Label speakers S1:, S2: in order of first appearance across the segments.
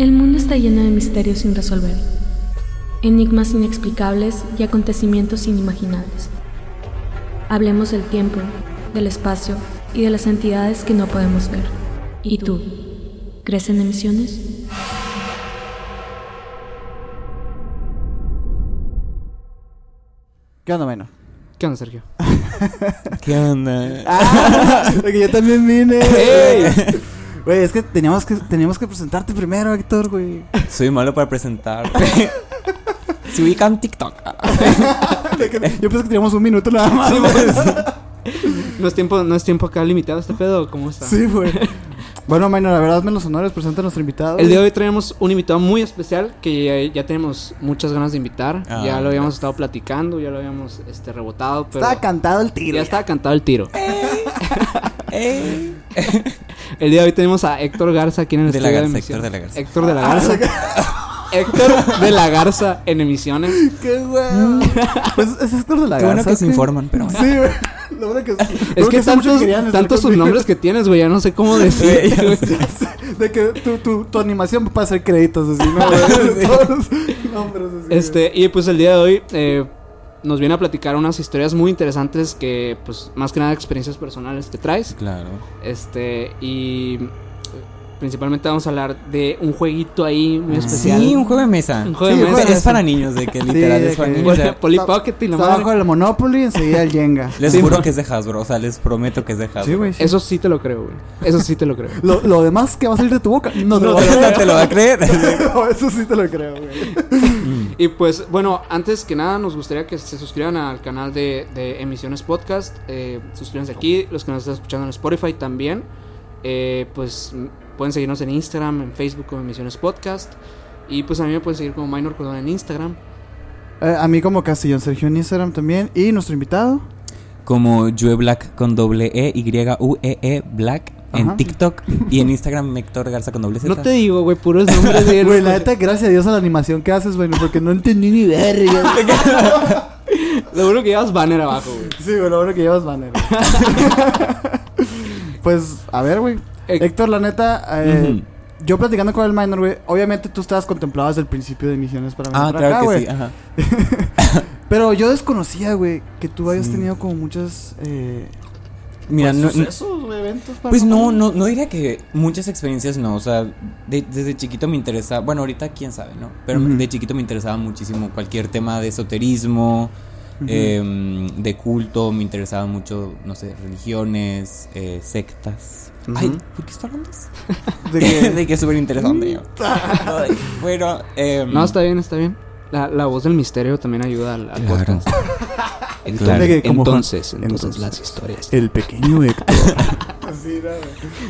S1: El mundo está lleno de misterios sin resolver, enigmas inexplicables y acontecimientos inimaginables. Hablemos del tiempo, del espacio y de las entidades que no podemos ver. ¿Y tú? ¿Crees en emisiones?
S2: ¿Qué onda, bueno?
S3: ¿Qué onda, Sergio?
S4: ¿Qué onda?
S2: Ah, de que yo también vine.
S3: ¡Ey!
S2: Güey, es que teníamos que teníamos que presentarte primero, Héctor, güey.
S4: Soy malo para presentar. Se ubica en TikTok.
S2: Yo pensé que teníamos un minuto nada más. güey.
S3: ¿No es tiempo, no es tiempo acá limitado este pedo? ¿o ¿Cómo está?
S2: Sí, güey. Bueno, Maynor, la verdad, hazme los honores, presenta a nuestro invitado.
S3: El día de hoy traemos un invitado muy especial que ya, ya tenemos muchas ganas de invitar.
S4: Ah,
S3: ya lo habíamos estado platicando, ya lo habíamos este, rebotado, pero
S2: Estaba cantado el tiro.
S3: ya estaba cantado el tiro.
S4: Ey.
S3: El día de hoy tenemos a Héctor Garza aquí en el
S4: De la Garza,
S3: emisión.
S4: Héctor de la Garza.
S3: Héctor de la Garza. Héctor de la Garza en emisiones.
S2: ¡Qué güey! Pues es Héctor de la
S4: Qué bueno
S2: Garza,
S4: que se informan, pero bueno.
S2: Sí, güey. Lo bueno que
S3: Es que tantos, tantos subnombres que tienes, güey, ya no sé cómo decir.
S2: De que tu, tu, tu animación para hacer créditos así, ¿no? Todos los nombres así.
S3: Este, y pues el día de hoy eh, nos viene a platicar unas historias muy interesantes que, pues, más que nada experiencias personales que traes.
S4: Claro.
S3: Este, y principalmente vamos a hablar de un jueguito ahí muy especial.
S4: Sí, un juego de mesa.
S3: Un juego
S2: de mesa.
S4: Es para niños, de que literal
S2: de
S4: es para
S2: que-
S4: niños. o
S3: Poli,
S4: sea,
S3: Polly Pocket y la madre.
S2: abajo del Monopoly y enseguida el Jenga.
S4: les
S3: Sí,
S4: juro
S3: no.
S4: que es de Hasbro, o sea, les prometo que es de Hasbro.
S2: Sí, güey. sí.
S3: Eso sí te lo creo, güey. Eso sí te lo creo.
S2: Lo, lo demás que va a salir de tu boca, no te lo
S4: No,
S2: voy a
S4: no te lo va a creer.
S2: No, Eso sí te lo creo, güey.
S3: Y pues, bueno, antes que nada, nos gustaría que se suscriban al canal de, de Emisiones Podcast. Eh, suscríbanse aquí, los que nos están escuchando en Spotify también. Eh, pues pueden seguirnos en Instagram, en Facebook como Emisiones Podcast. Y pues a mí me pueden seguir como Minor Cordón en Instagram.
S2: Eh, a mí como Castellón Sergio en Instagram también. Y nuestro invitado.
S4: Como Jue Black con doble E, Y, U, E, E, Black. En
S2: Ajá.
S4: TikTok y en Instagram, Héctor Garza con doble Z.
S3: No te digo, güey, puros nombres de
S2: Güey, la neta, gracias a Dios a la animación que haces, güey, porque no entendí ni verga.
S3: Lo bueno que llevas banner abajo, güey.
S2: Sí, güey, lo bueno que llevas banner. pues, a ver, güey.
S3: Eh,
S2: Héctor, la neta, eh, yo platicando con el minor, güey, obviamente tú estabas contemplado desde el principio de misiones para
S4: Ah, claro
S2: acá,
S4: que
S2: güey.
S4: sí. Ajá.
S2: Pero yo desconocía, güey, que tú habías
S4: Sí.
S2: tenido como muchas eh,
S4: Mira,
S2: pues,
S4: no, no-
S2: sucesos, güey, eventos para
S4: Pues no, no, no diría que muchas experiencias no, o sea, de- desde chiquito me interesa, bueno, ahorita quién sabe, ¿no? Pero
S2: Ujú.
S4: de chiquito me interesaba muchísimo cualquier tema de esoterismo, em, de culto, me interesaba mucho, no sé, religiones, eh, sectas. Ay, ¿por qué estoy hablando de eso?
S2: De que-
S4: de que es súper interesante. bueno, em,
S3: No, está bien, está bien. La, la voz del misterio también ayuda al, al
S4: Claro.
S3: podcast. Entonces, entonces,
S2: entonces.
S3: las historias.
S2: El pequeño Héctor.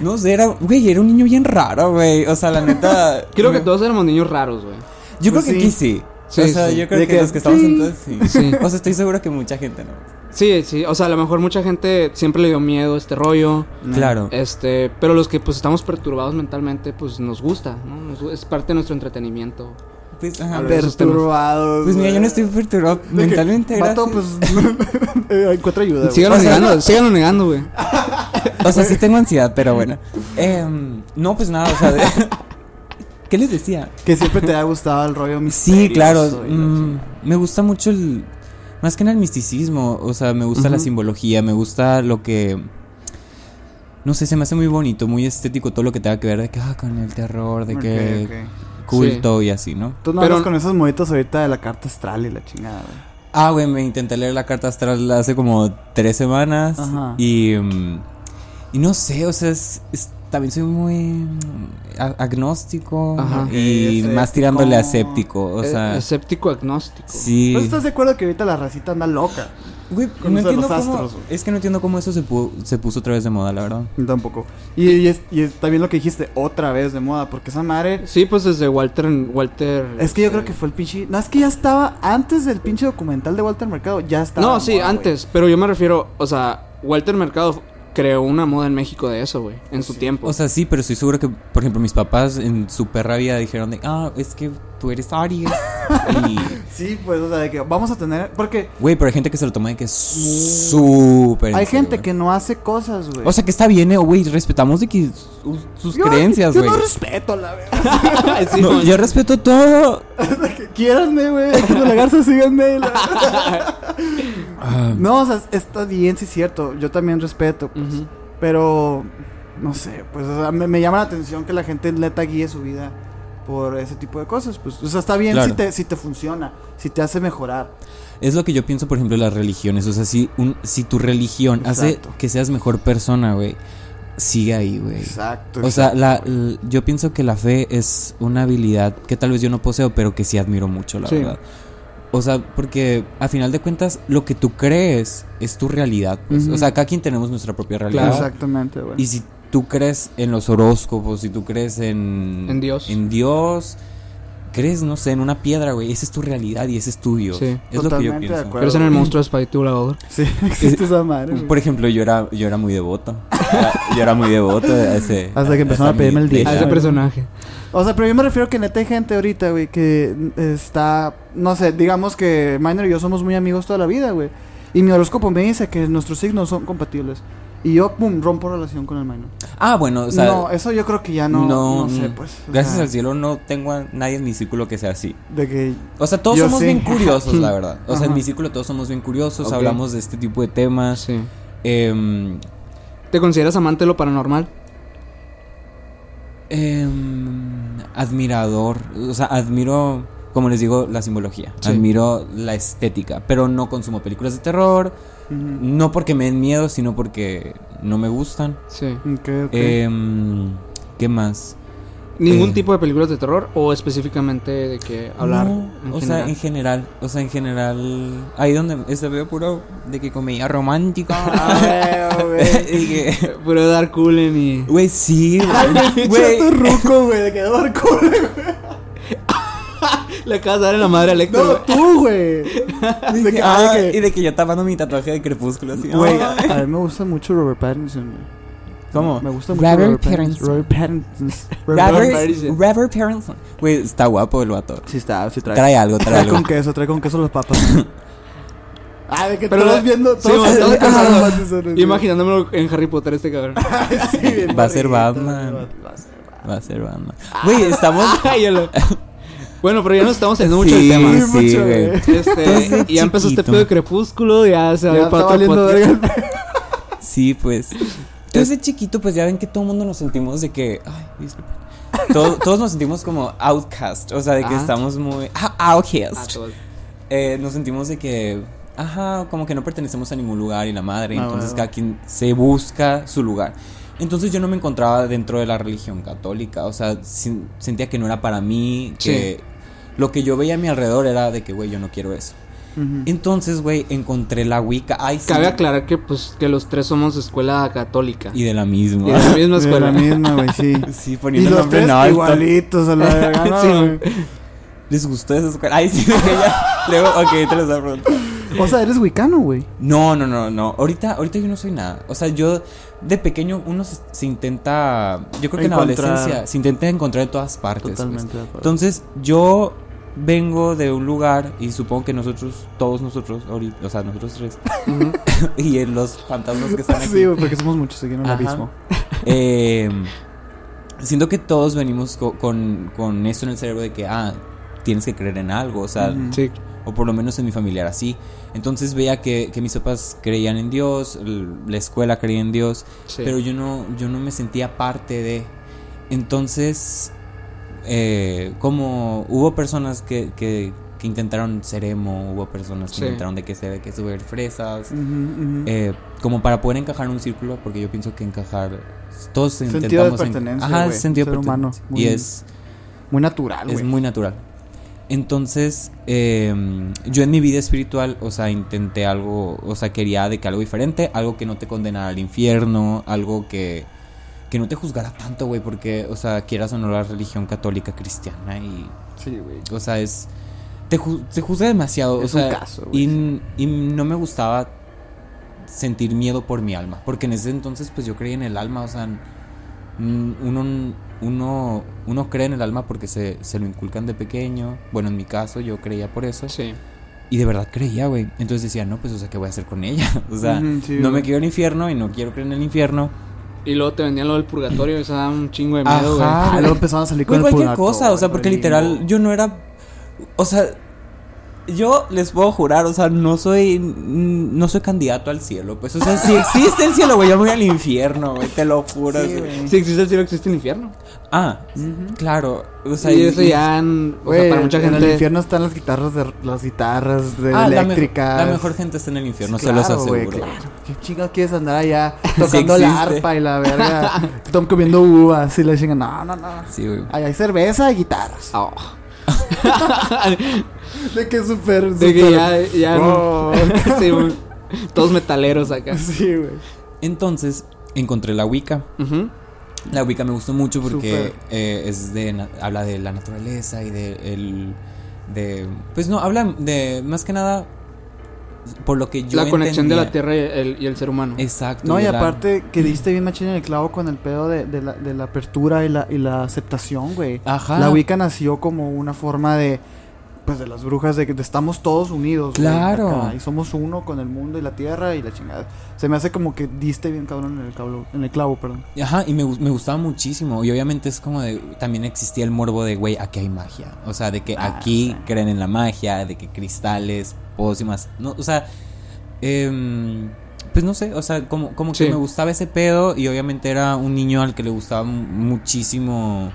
S4: No sé, era, güey, era un niño bien raro, güey, o sea, la neta...
S3: Creo que todos éramos niños raros, güey.
S4: Yo creo
S2: Pues
S4: que
S2: sí.
S4: aquí sí.
S3: Sí,
S4: o sea,
S3: sí.
S4: yo creo
S2: De
S4: que,
S2: que-
S4: los que estamos
S2: sí.
S4: entonces sí.
S3: Sí.
S4: O sea, estoy seguro que mucha gente no.
S3: Sí, sí, o sea, a lo mejor mucha gente siempre le dio miedo a este rollo,
S4: Claro.
S3: este, pero los que pues estamos perturbados mentalmente, pues nos gusta, ¿no? Nos es parte de nuestro entretenimiento.
S4: Pues, ajá.
S2: Perturbados.
S4: Pues mira, yo no estoy perturbado mentalmente. Gracias.
S2: pues. eh, encuentra ayuda.
S3: Síganlo negando, síganlo negando, güey.
S4: O sea, sí tengo ansiedad, pero bueno. Em, no, pues nada, o sea. de- ¿Qué les decía?
S2: Que siempre te ha gustado el rollo
S4: Sí,
S2: misterioso
S4: claro.
S2: y la
S4: mm, me gusta mucho el. Más que nada el misticismo. O sea, me gusta la simbología, me gusta lo que. No sé, se me hace muy bonito, muy estético todo lo que tenga que ver de que, ah, con el terror, de
S2: Ok,
S4: que. Culto y así, ¿no?
S2: Tú no
S3: Pero-
S2: hablas con esos moditos ahorita de la carta astral y la chingada, güey.
S4: Ah, güey, me intenté leer la carta astral hace como tres semanas.
S2: Ajá.
S4: Y. mm, y no sé, o sea, es, es- también soy muy agnóstico.
S3: Ajá.
S4: Y más tirándole a
S2: escéptico.
S4: O
S3: Eh,
S4: sea.
S3: escéptico agnóstico.
S4: sí.
S2: ¿No estás de acuerdo que ahorita la racita anda loca?
S4: Güey, no entiendo
S2: los astros,
S4: es que no entiendo cómo eso se, pu- se puso otra vez de moda, la verdad.
S2: Tampoco. Y, y es, y es también lo que dijiste, otra vez de moda, porque esa madre...
S3: Sí, pues desde Walter, Walter.
S2: Es que yo
S3: este,
S2: creo que fue el pinche... No, es que ya estaba antes del pinche documental de Walter Mercado, ya estaba.
S3: No, sí,
S2: moda,
S3: antes, pero yo me refiero, o sea, Walter Mercado creó una moda en México de eso, güey, en su tiempo.
S4: O sea, sí, pero estoy seguro que, por ejemplo, mis papás en su perra vida dijeron de, ah, es que tú eres Aries. y,
S2: Sí, pues, o sea, de que vamos a tener. Porque
S4: güey, pero hay gente que se lo toma de que es súper.
S2: hay gente que no hace cosas, güey.
S4: O sea, que está bien, eh, güey, respetamos de que sus, sus
S2: Yo-
S4: creencias,
S2: Yo
S4: güey.
S2: no respeto, la verdad.
S3: Sí,
S4: No,
S3: güey.
S4: yo respeto todo.
S2: Quieranme, güey. Aquí en la garza, síganme. la- No, o sea, está bien, sí es cierto. Yo también respeto, pues. Pero, no sé, pues, o sea, me, me llama la atención que la gente neta guíe su vida por ese tipo de cosas. Pues, o sea, está bien
S4: Claro.
S2: si, te, si te funciona, si te hace mejorar.
S4: Es lo que yo pienso, por ejemplo, de las religiones. O sea, si, un, si tu religión hace que seas mejor persona, güey, sigue ahí, güey.
S2: Exacto.
S4: O sea,
S2: exacto.
S4: la, yo pienso que la fe es una habilidad que tal vez yo no poseo, pero que sí admiro mucho, la
S3: Sí.
S4: verdad. O sea, porque a final de cuentas, lo que tú crees es tu realidad. pues. O sea, cada quien tenemos nuestra propia realidad.
S3: Claro.
S2: Exactamente, güey.
S4: Y si tú crees en los horóscopos, si tú crees en...
S3: En Dios.
S4: En Dios, crees, no sé, en una piedra, güey. Esa es tu realidad y ese es tu Dios.
S3: Sí.
S4: Es lo que yo
S2: Totalmente de
S4: pienso.
S2: acuerdo.
S3: Pero es en el monstruo de Spidey volador.
S2: Sí, existe esa madre.
S4: Por ejemplo, yo era, yo era muy devoto. Yo era muy devoto a ese...
S2: Hasta que empezaron a pedirme el dinero.
S3: A ese personaje.
S2: O sea, pero yo me refiero que neta hay gente ahorita, güey, que está, no sé, digamos que Minor y yo somos muy amigos toda la vida, güey. Y mi horóscopo me dice que nuestros signos son compatibles. Y yo, pum, rompo relación con el Minor.
S4: Ah, bueno, o sea...
S2: no, eso yo creo que ya no, no, sé,
S4: mm,
S2: pues.
S4: Gracias
S2: sea,
S4: al cielo no tengo a nadie en mi círculo que sea así.
S2: De que,
S4: O sea, todos somos
S2: sí.
S4: bien curiosos, la verdad. O sea, en mi círculo todos somos bien curiosos, hablamos de este tipo de temas.
S3: Sí.
S4: Em,
S3: ¿Te consideras amante de lo paranormal?
S4: em, admirador, o sea, admiro, como les digo, la simbología.
S3: Sí.
S4: Admiro la estética, pero no consumo películas de terror. No porque me den miedo, sino porque no me gustan.
S3: Sí.
S2: ok, ok.
S4: Em, ¿Qué más?
S3: ¿Ningún
S4: eh.
S3: tipo de películas de terror o específicamente de que hablar
S4: No,
S3: en
S4: o sea,
S3: general?
S4: en general, o sea, en general, ahí donde este veo puro de que comedia romántica.
S2: Ah,
S4: que-
S3: Puro Dark Cullen y...
S4: Güey, sí, güey.
S2: Güey, tu ruco, güey, de que Dark Cullen, güey.
S3: Le acabas de dar en la madre a
S2: No, tú, güey. De que,
S4: Ah,
S2: de que-
S4: y de que yo tapando mi tatuaje de crepúsculo así.
S2: Güey, a mí me gusta mucho Robert Pattinson.
S4: ¿Cómo?
S2: Me gusta mucho
S4: Robert
S2: Robert Pattinson. Robert Pattinson.
S4: Robert,
S3: Pattinson.
S4: Robert Pattinson. Güey, está guapo el vato.
S2: Sí está, sí trae.
S4: Trae algo, trae
S2: Trae
S4: algo.
S2: con queso, trae con queso las papas. ah, de que
S3: Pero
S2: todos
S3: la-
S2: viendo, todos.
S3: Imaginándomelo en Harry Potter este cabrón.
S2: Sí, bien
S4: Va a ser Batman.
S2: Va a ser Batman.
S4: Va a ser Batman. Güey, estamos.
S3: Bueno, pero ya nos estamos saliendo mucho
S4: Sí,
S3: del tema.
S2: Sí,
S4: sí,
S2: mucho,
S4: güey.
S3: Este, y ya empezó este pedo de crepúsculo, ya se va a para
S2: el
S4: Sí, pues. Entonces, de chiquito, pues ya ven que todo el mundo nos sentimos de que. Ay, disculpen. Todo- todos nos sentimos como outcast. O sea, de que
S3: Ajá.
S4: estamos muy. ah,
S3: Ah,
S4: outcast.
S3: todo.
S4: Eh, nos sentimos de que. Ajá, como que no pertenecemos a ningún lugar y la madre.
S2: Ah,
S4: entonces,
S2: bueno.
S4: cada quien se busca su lugar. Entonces, yo no me encontraba dentro de la religión católica. O sea, sin- sentía que no era para mí. Que lo que yo veía a mi alrededor era de que, güey, yo no quiero eso. Entonces, güey, encontré la Wicca. Ay, sí.
S3: Cabe aclarar que pues que los tres somos de escuela católica.
S4: Y de la misma.
S3: Y de la misma
S2: De la
S3: escuela.
S2: misma, güey, sí.
S4: Sí,
S2: Y
S4: poniendo el
S2: los
S4: nombre
S2: tres
S4: en alto.
S2: igualitos a la verga, ¿no,
S3: Sí?
S4: ¿Les gustó esa escuela? Ay, sí, que ya. Luego, ok, te lo voy a preguntar.
S2: O sea, eres wicano, güey.
S4: No, no, no, no. Ahorita, ahorita yo no soy nada. O sea, yo de pequeño uno se, se intenta. Yo creo que en la adolescencia se intenta encontrar en todas partes. pues.
S2: Totalmente de acuerdo.
S4: Entonces, yo vengo de un lugar y supongo que nosotros, todos nosotros, ahorita, o sea, nosotros tres, y en los fantasmas que están aquí.
S2: Sí, porque somos muchos aquí en el
S4: Ajá.
S2: abismo.
S4: Eh, siento que todos venimos co- con, con esto en el cerebro de que, ah, tienes que creer en algo, o sea.
S3: Sí.
S4: o por lo menos en mi familiar así. Entonces veía que, que mis papás creían en Dios, la escuela creía en Dios,
S3: sí.
S4: pero yo no, yo no me sentía parte de. Entonces, eh, como hubo personas que, que, que intentaron ser emo, hubo personas que
S3: Sí.
S4: intentaron de que se ve que subir fresas. Eh, como para poder encajar en un círculo, porque yo pienso que encajar todos
S2: Sentido de
S4: intentamos en-
S2: pertenencia,
S4: Ajá,
S2: güey,
S4: sentido de
S2: humano,
S4: pertenencia.
S2: muy-
S4: y es
S2: Muy natural,
S4: es muy natural. Entonces, eh, yo en mi vida espiritual, o sea, intenté algo, o sea, quería de que algo diferente, algo que no te condenara al infierno, algo que, que no te juzgara tanto, güey, porque, o sea, quieras o no la religión católica cristiana y,
S2: Sí, güey.
S4: o sea, es, te, ju- te juzga demasiado,
S2: Es
S4: o
S2: un
S4: sea,
S2: caso, güey,
S4: y, y no me gustaba sentir miedo por mi alma. Porque en ese entonces, pues yo creía en el alma, o sea, uno, uno, uno cree en el alma porque se, se lo inculcan de pequeño. Bueno, en mi caso, yo creía por eso.
S3: Sí.
S4: Y de verdad creía, güey. Entonces decía, no, pues, o sea, ¿qué voy a hacer con ella? O sea,
S2: sí,
S4: no me quiero al infierno y no quiero creer en el infierno.
S3: Y luego te vendían lo del purgatorio, eso da un chingo de miedo, güey.
S4: Ajá.
S2: Ah, luego empezaron a salir con el
S4: cualquier cosa, o sea, porque literal, yo no era. O sea, yo les puedo jurar, o sea, no soy. No soy candidato al cielo, pues, o sea, si existe el cielo, güey, yo me voy al infierno, güey, te lo juro.
S2: Sí, güey.
S3: Si existe el cielo, existe el infierno.
S4: Ah, claro, o sea,
S3: y eso ya, en- o sea,
S2: Güey,
S3: para mucha
S2: en el
S3: gente.
S2: infierno están las guitarras de las guitarras de
S4: Ah, la, me-
S2: eléctricas.
S4: la mejor gente está en el infierno,
S2: Sí,
S4: se los
S2: claro, güey,
S4: aseguro.
S2: claro. ¿Qué chingados quieres andar allá tocando la
S4: existe.
S2: arpa y la verga? Están comiendo uvas y la chingan. No, no, no.
S4: Sí, güey.
S2: Ahí hay cerveza y guitarras.
S3: Oh.
S2: De que súper.
S3: De que
S2: súper-
S3: ya, ya no-. Sí, güey. Todos metaleros acá.
S2: Sí, güey.
S4: Entonces, encontré la Wicca. La Wicca me gustó mucho porque
S2: Súper.
S4: eh, es de habla de la naturaleza y de el de pues no habla de más que nada por lo que yo
S3: La conexión de la tierra y el, y el ser humano.
S4: Exacto.
S2: No, y
S4: la-
S2: aparte que diste bien machín en el clavo con el pedo de, de la, de la apertura y la, y la aceptación, güey.
S4: Ajá.
S2: La Wicca nació como una forma de. Pues de las brujas, de que estamos todos unidos.
S4: Claro.
S2: acá, y somos uno con el mundo y la tierra y la chingada. Se me hace como que diste bien cabrón en el clavo, en el clavo perdón.
S4: Ajá, y me, me gustaba muchísimo. Y obviamente es como de. También existía el morbo de, güey, aquí hay magia. O sea, de que
S2: Ah,
S4: aquí
S2: sí.
S4: creen en la magia, de que cristales, pócimas. No, o sea. em, pues no sé, o sea, como, como que
S3: Sí.
S4: me gustaba ese pedo. Y obviamente era un niño al que le gustaba mu- muchísimo.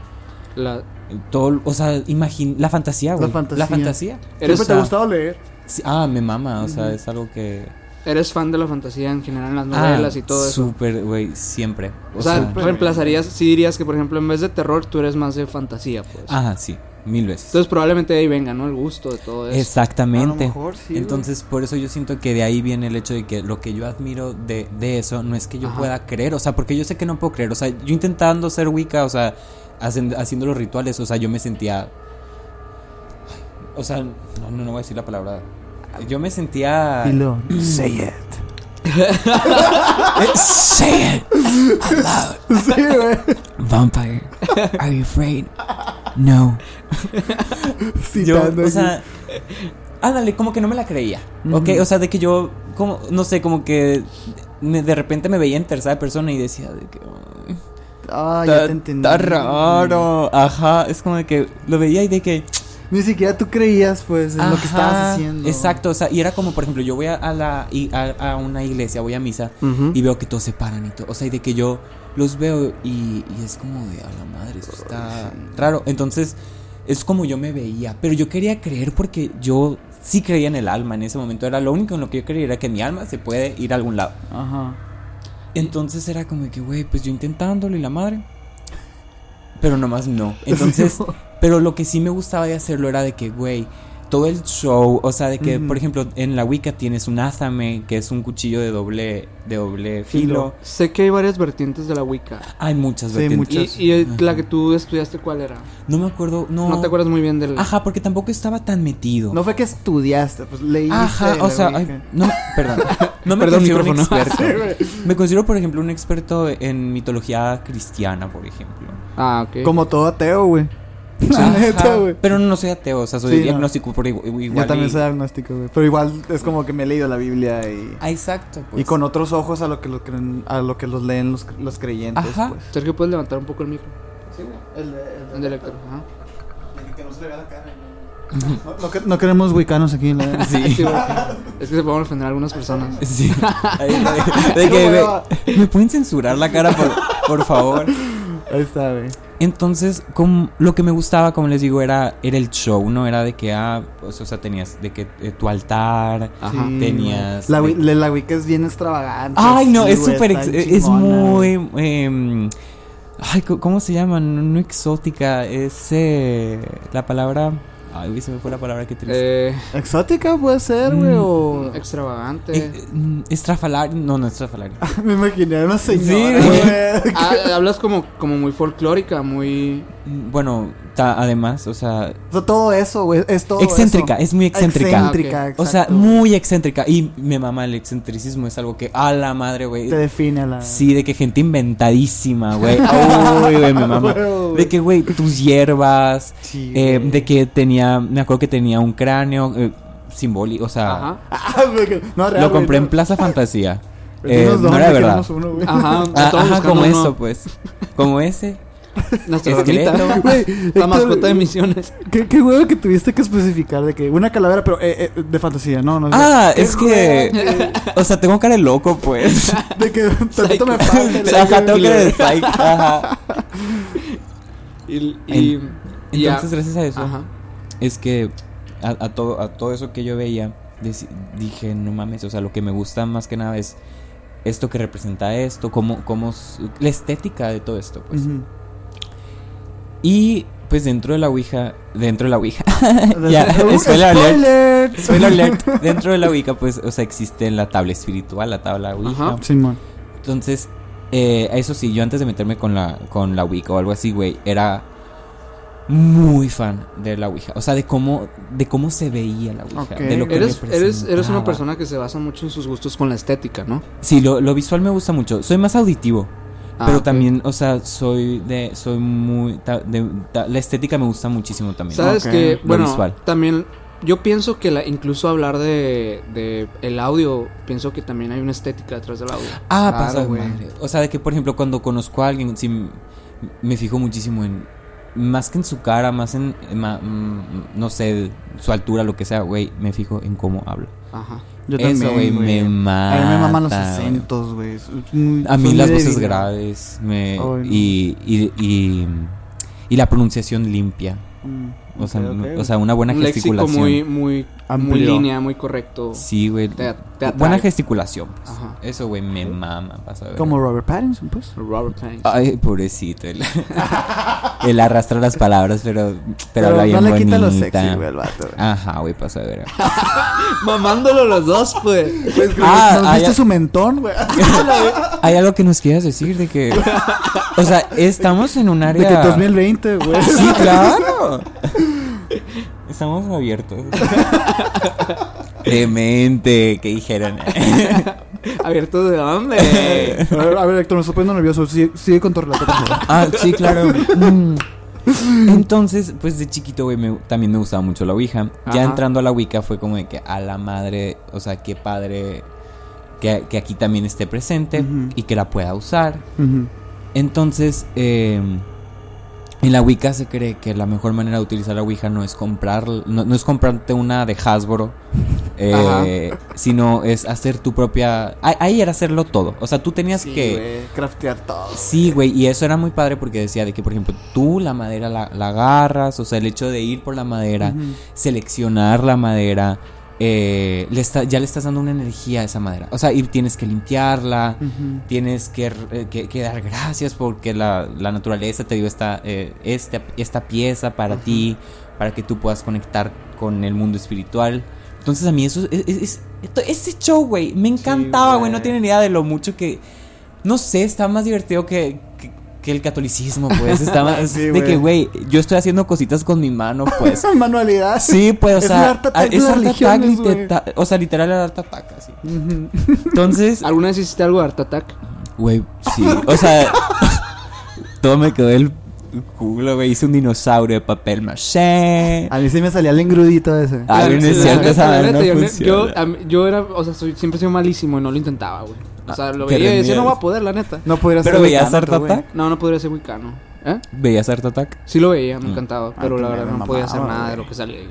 S3: La-
S4: Todo, o sea, imagín la fantasía, güey.
S2: fantasía.
S4: La fantasía.
S3: Eres-
S2: Siempre
S4: o sea,
S2: te ha gustado leer.
S4: Sí, ah, me mama, o sea, es algo que.
S3: eres fan de la fantasía en general, en las novelas
S4: ah,
S3: y todo eso.
S4: Súper, güey, siempre.
S3: O sea, reemplazarías, sí dirías que por ejemplo en vez de terror tú eres más de fantasía, pues.
S4: Ajá, sí, mil veces.
S3: Entonces probablemente de ahí venga, ¿no? El gusto de todo eso.
S4: Exactamente.
S2: A lo mejor sí.
S4: Entonces, por eso yo siento que de ahí viene el hecho de que lo que yo admiro de, de eso no es que yo
S3: Ajá.
S4: pueda creer, o sea, porque yo sé que no puedo creer, o sea, yo intentando ser Wicca, o sea, hacen- haciendo los rituales, o sea, yo me sentía... O sea, no, no, no voy a decir la palabra. Yo me sentía...
S2: Dilo. Say it.
S4: Eh, say it out loud.
S2: Sí, güey.
S4: Vampire, are you afraid? No. Yo, o sea, ándale, como que no me la creía. ¿Ok?
S2: Ujú.
S4: O sea, de que yo, como, no sé, como que de repente me veía en tercera persona y decía de que. "Ay,
S2: Ah, ya te entendí.
S4: está raro. Ajá, es como de que lo veía y de que.
S2: Ni siquiera tú creías, pues, en lo que estabas haciendo.
S4: Exacto, o sea, y era como, por ejemplo, yo voy a, la, y a, a una iglesia, voy a misa y veo que todos se paran y todo. O sea, y de que yo los veo y, y es como de, a la madre, eso está raro. Entonces, es como yo me veía, pero yo quería creer porque yo sí creía en el alma en ese momento. Era lo único en lo que yo creía, era que mi alma se puede ir a algún lado.
S2: Ajá.
S4: Entonces era como que, güey, pues yo intentándolo y la madre. Pero nomás no. Entonces, pero lo que sí me gustaba de hacerlo era de que, güey, todo el show, o sea, de que, por ejemplo, en la Wicca tienes un azame, que es un cuchillo de doble, de doble filo.
S2: Filo.
S3: Sé que hay varias vertientes de la Wicca.
S4: Hay muchas
S2: Sí,
S4: vertientes.
S2: muchas.
S3: Y, la que tú estudiaste, ¿cuál era?
S4: No me acuerdo, no.
S3: No, te acuerdas muy bien del...
S4: Ajá, porque tampoco estaba tan metido.
S2: No fue que estudiaste, pues leíste.
S4: Ajá, o sea, ay, no, perdón. No me
S3: Perdón,
S4: considero un
S3: micrófono.
S4: experto. Me considero, por ejemplo, un experto en mitología cristiana, por ejemplo.
S3: Ah, ok.
S2: Como todo ateo, güey. Güey.
S4: Pero no soy ateo, o sea, soy
S2: Sí, no.
S4: diagnóstico por igual. igual
S2: Yo también
S4: y-
S2: soy agnóstico, güey. Pero igual es como que me he leído la Biblia y.
S4: Ah, exacto, pues.
S2: Y con otros ojos a lo que, lo creen- a lo que los leen los, los creyentes,
S4: Ajá.
S2: pues.
S3: Sergio, ¿puedes levantar un poco el micro?
S2: Sí, güey. El de,
S3: El del lector. Ajá.
S2: Que no se le vea la cara. No, no que- no queremos wicanos aquí. la-
S3: Sí,
S4: Sí.
S3: güey. Es que se pueden ofender a algunas personas.
S4: Sí. Ahí, de, de que me, ¿me pueden censurar la cara, por, por favor?
S2: Ahí está, güey.
S4: Entonces, como, lo que me gustaba, como les digo, era, era el show, ¿no? Era de que, ah, pues, o sea, tenías de que eh, tu altar.
S3: Ajá.
S4: Tenías
S2: La,
S4: de-
S2: la, la Wicca es bien extravagante.
S4: Ay, no,
S2: sí,
S4: es súper. Es muy. em, ay, ¿cómo se llama? No, no exótica, es. eh, la palabra. Ay, güey, se me fue la palabra que triste.
S3: Eh,
S2: Exótica puede ser, güey,
S4: Mm.
S2: o...
S3: extravagante.
S4: Eh, mm, estrafalario. No, no estrafalario.
S2: Me imaginé a una señora,
S4: Sí.
S2: güey.
S3: Ah, hablas como, como muy folclórica, muy.
S4: Mm, Bueno, ta- además, o sea,
S2: O sea, todo eso, güey, es todo
S4: excéntrica,
S2: eso.
S4: es muy excéntrica.
S2: Excéntrica,
S3: Ah,
S4: O sea, muy excéntrica. Y me mama el excentricismo, es algo que, a la madre, güey.
S2: Te define a la...
S4: Sí, de que gente inventadísima, güey. Uy, güey, me mama. De que, güey, tus hierbas.
S2: Sí,
S4: eh, de que tenía, me acuerdo que tenía un cráneo eh, simbólico, o sea,
S3: Ajá.
S2: Ah, no, real,
S4: lo compré
S2: no.
S4: en Plaza Fantasía. Eh, no era verdad.
S2: uno, güey.
S3: Ajá.
S4: Ah, ajá, como
S3: uno.
S4: eso, pues. Como ese.
S3: Nuestra La mascota de misiones.
S2: ¿Qué, qué huevo que tuviste que especificar de que una calavera, pero eh, eh, de fantasía, no, no.
S4: Ah, es que.
S2: huevo,
S4: O sea, tengo cara de loco, pues.
S2: De que tantito me falta.
S4: Ajá, tengo cara de psych. Ajá.
S3: Y, y, y ya.
S4: Entonces, gracias a eso,
S3: Ajá.
S4: es que a, a todo, a todo eso que yo veía, dije, no mames, o sea, lo que me gusta más que nada es esto que representa esto, cómo, cómo s- la estética de todo esto, pues. Y pues dentro de la Ouija, dentro de la Ouija, ya, spoiler alert.
S2: spoiler.
S4: Alert. Dentro de la Ouija, pues, o sea, existe la tabla espiritual, la tabla Ouija.
S3: Ajá.
S4: Entonces, eh, eso sí, yo antes de meterme con la, con la Ouija o algo así, güey, era muy fan de la Ouija. O sea, de cómo, de cómo se veía la Ouija. De lo que
S3: Eres, eres, eres una persona que se basa mucho en sus gustos con la estética, ¿no?
S4: Sí, lo, lo visual me gusta mucho. Soy más auditivo.
S3: Ah,
S4: pero también, o sea, soy de, soy muy, ta- de- ta- la estética me gusta muchísimo también.
S3: Sabes
S2: Ok.
S3: que,
S4: Lo
S3: bueno,
S4: visual.
S3: también yo pienso que la, incluso hablar de, de el audio, pienso que también hay una estética detrás del audio.
S4: Ah,
S3: Claro,
S4: pasa
S3: güey.
S4: madre. O sea, de que, por ejemplo, cuando conozco a alguien, sí m- me fijo muchísimo en. Más que en su cara, más en. en ma- mm, no sé, su altura, lo que sea, güey. Me fijo en cómo habla.
S3: Ajá.
S2: Yo
S4: Eso,
S2: también,
S4: güey, me
S2: A mí me maman los
S4: mata,
S2: acentos, güey.
S4: A mí las voces graves me,
S2: Ay, no.
S4: y, y, y, y la pronunciación limpia.
S2: Mm,
S4: O sea, o una buena
S3: Un
S4: gesticulación.
S3: muy, muy, muy
S2: Amplio.
S3: línea, muy correcto.
S4: Sí, güey.
S3: Te- te atrae.
S4: Buena gesticulación. pues.
S3: Ajá.
S4: Eso, güey, me mama. de.
S2: Como Robert Pattinson, pues.
S3: Robert Pattinson.
S4: Ay, pobrecito. Él, él arrastra las palabras, pero, pero, habla bien
S2: no le quita
S4: bonita.
S2: lo sexy, güey, al vato. güey.
S4: Ajá, güey, pasa de ver.
S3: Mamándolo los dos, pues.
S4: Ah,
S2: ¿No
S4: ah,
S2: viste
S4: ya-
S2: su mentón, güey?
S4: Hay algo que nos quieras decir de que. O sea, estamos en un
S2: De
S4: área.
S2: que 2020, güey.
S4: Sí, claro. Estamos abiertos. Demente, ¿qué dijeron?
S3: ¿Abierto de dónde?
S2: A ver, a ver, Héctor, me estoy poniendo nervioso. Sigue, sigue con tu relato, por favor.
S4: ah, sí, claro. Mm. Entonces, pues de chiquito, güey, me- también me gustaba mucho la Ouija. Ya entrando a la Wicca fue como de que a la madre, o sea, qué padre que, que aquí también esté presente
S2: Ujú.
S4: y que la pueda usar.
S2: Ujú.
S4: Entonces, eh, en la Wicca se cree que la mejor manera de utilizar la Ouija no es comprar, no, no es comprarte una de Hasbro, eh, sino es hacer tu propia. Ahí, era hacerlo todo. O sea, tú tenías
S2: Sí,
S4: que.
S2: güey, craftear todo.
S4: Sí, güey, y eso era muy padre porque decía de que, por ejemplo, tú la madera la, la agarras, o sea, el hecho de ir por la madera, seleccionar la madera, eh, le está, ya le estás dando una energía a esa madera. O sea, y tienes que limpiarla, tienes que, eh, que- que dar gracias porque la, la naturaleza te dio esta, eh, esta, esta pieza para ti, para que tú puedas conectar con el mundo espiritual. Entonces a mí eso es, es- es- esto- ese show, güey, me encantaba, güey, no
S2: güey.
S4: tienen idea de lo mucho que, no sé, está más divertido que, que, que el catolicismo, pues, está más, es
S2: Sí,
S4: de que,
S2: güey.
S4: yo estoy haciendo cositas con mi mano, pues.
S2: Manualidad.
S4: Sí, pues, o
S2: Es
S4: sea,
S2: de
S4: es
S2: las
S4: Art Attack,
S2: religiones, güey.
S4: liteta- o sea, literal el Art Attack, así. Entonces,
S3: ¿Alguna vez hiciste algo de Art Attack?
S4: Güey, sí. O sea, todo me quedó el culo, güey. Hice un dinosaurio de papel maché.
S2: A mí sí me salía el engrudito ese.
S4: Ah, no es cierto, esa no
S3: yo, yo, a mí- yo era, o sea, soy, siempre he sido malísimo y no lo intentaba, güey. O sea, lo
S4: Te
S3: veía y decía, no va a poder, la neta.
S2: No podría ser
S4: Pero veías Art. Attack.
S3: No, no podría ser wicano. ¿Eh?
S4: ¿Veías Art Attack?
S3: Sí lo veía, me
S4: Mm.
S3: encantaba,
S2: Ah,
S3: pero la verdad no podía hacer nada de lo que salía ahí.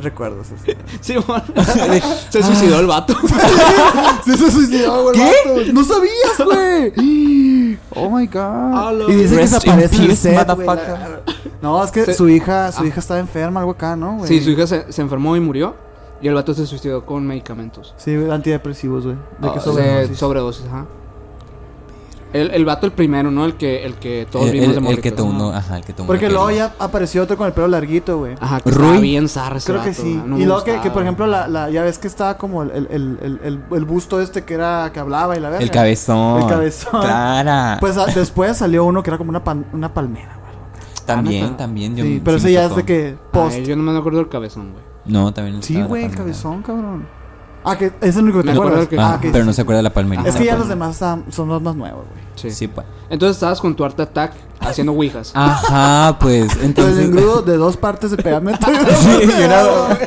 S2: Recuerdos así.
S3: Sí, bueno. Se suicidó el vato.
S2: Sí se suicidó, güey.
S4: ¿Qué?
S2: No sabías, güey. Oh my god. Y dice que
S4: Rest
S2: se aparece
S4: in
S2: en el set, No, es que
S3: Se-
S2: su hija, su
S3: Ah.
S2: hija estaba enferma, algo acá, ¿no?
S3: Sí, su hija se, se enfermó y murió. Y el vato se suicidó con medicamentos.
S2: Sí, antidepresivos, güey. De
S4: Ah,
S2: que
S4: sí.
S3: De
S2: sobredosis.
S3: sobredosis, ajá. El, el vato el primero, ¿no? El que, el que todos
S4: el,
S3: vimos
S4: el-
S3: de
S4: el que todo
S3: Ajá.
S4: el que todo
S2: Porque luego ya apareció otro con el pelo larguito, güey.
S3: Ajá, que
S4: Rui.
S3: estaba bien zarra ese
S2: Creo que sí.
S3: no
S2: y luego que, que, por ejemplo, la, la, ya ves que estaba como el, el, el, el, el- el busto este que era que hablaba y la verga.
S4: El cabezón.
S2: El cabezón.
S4: Clara.
S2: Pues a- después salió uno que era como una, pan- una palmera, güey.
S4: también,
S2: neta.
S4: también. Yo,
S2: Sí, pero
S4: sí
S2: ese ya es de que post.
S3: Ay, yo no me acuerdo del cabezón, güey.
S4: No, también.
S2: sí, güey, el cabezón, cabrón. Ah, que es el único que te acuerdas.
S3: que-
S4: Ah,
S2: Ah, que
S4: pero
S2: sí,
S4: no se acuerda de la palmerita.
S2: Es que ya los demás están- son los más nuevos, güey.
S3: Sí.
S4: Sí, pues.
S3: Entonces estabas con tu arte attack haciendo ouijas.
S4: Ajá, pues.
S2: Entonces,
S4: Entonces.
S2: el engrudo de dos partes de pegamento.
S4: Sí, y una-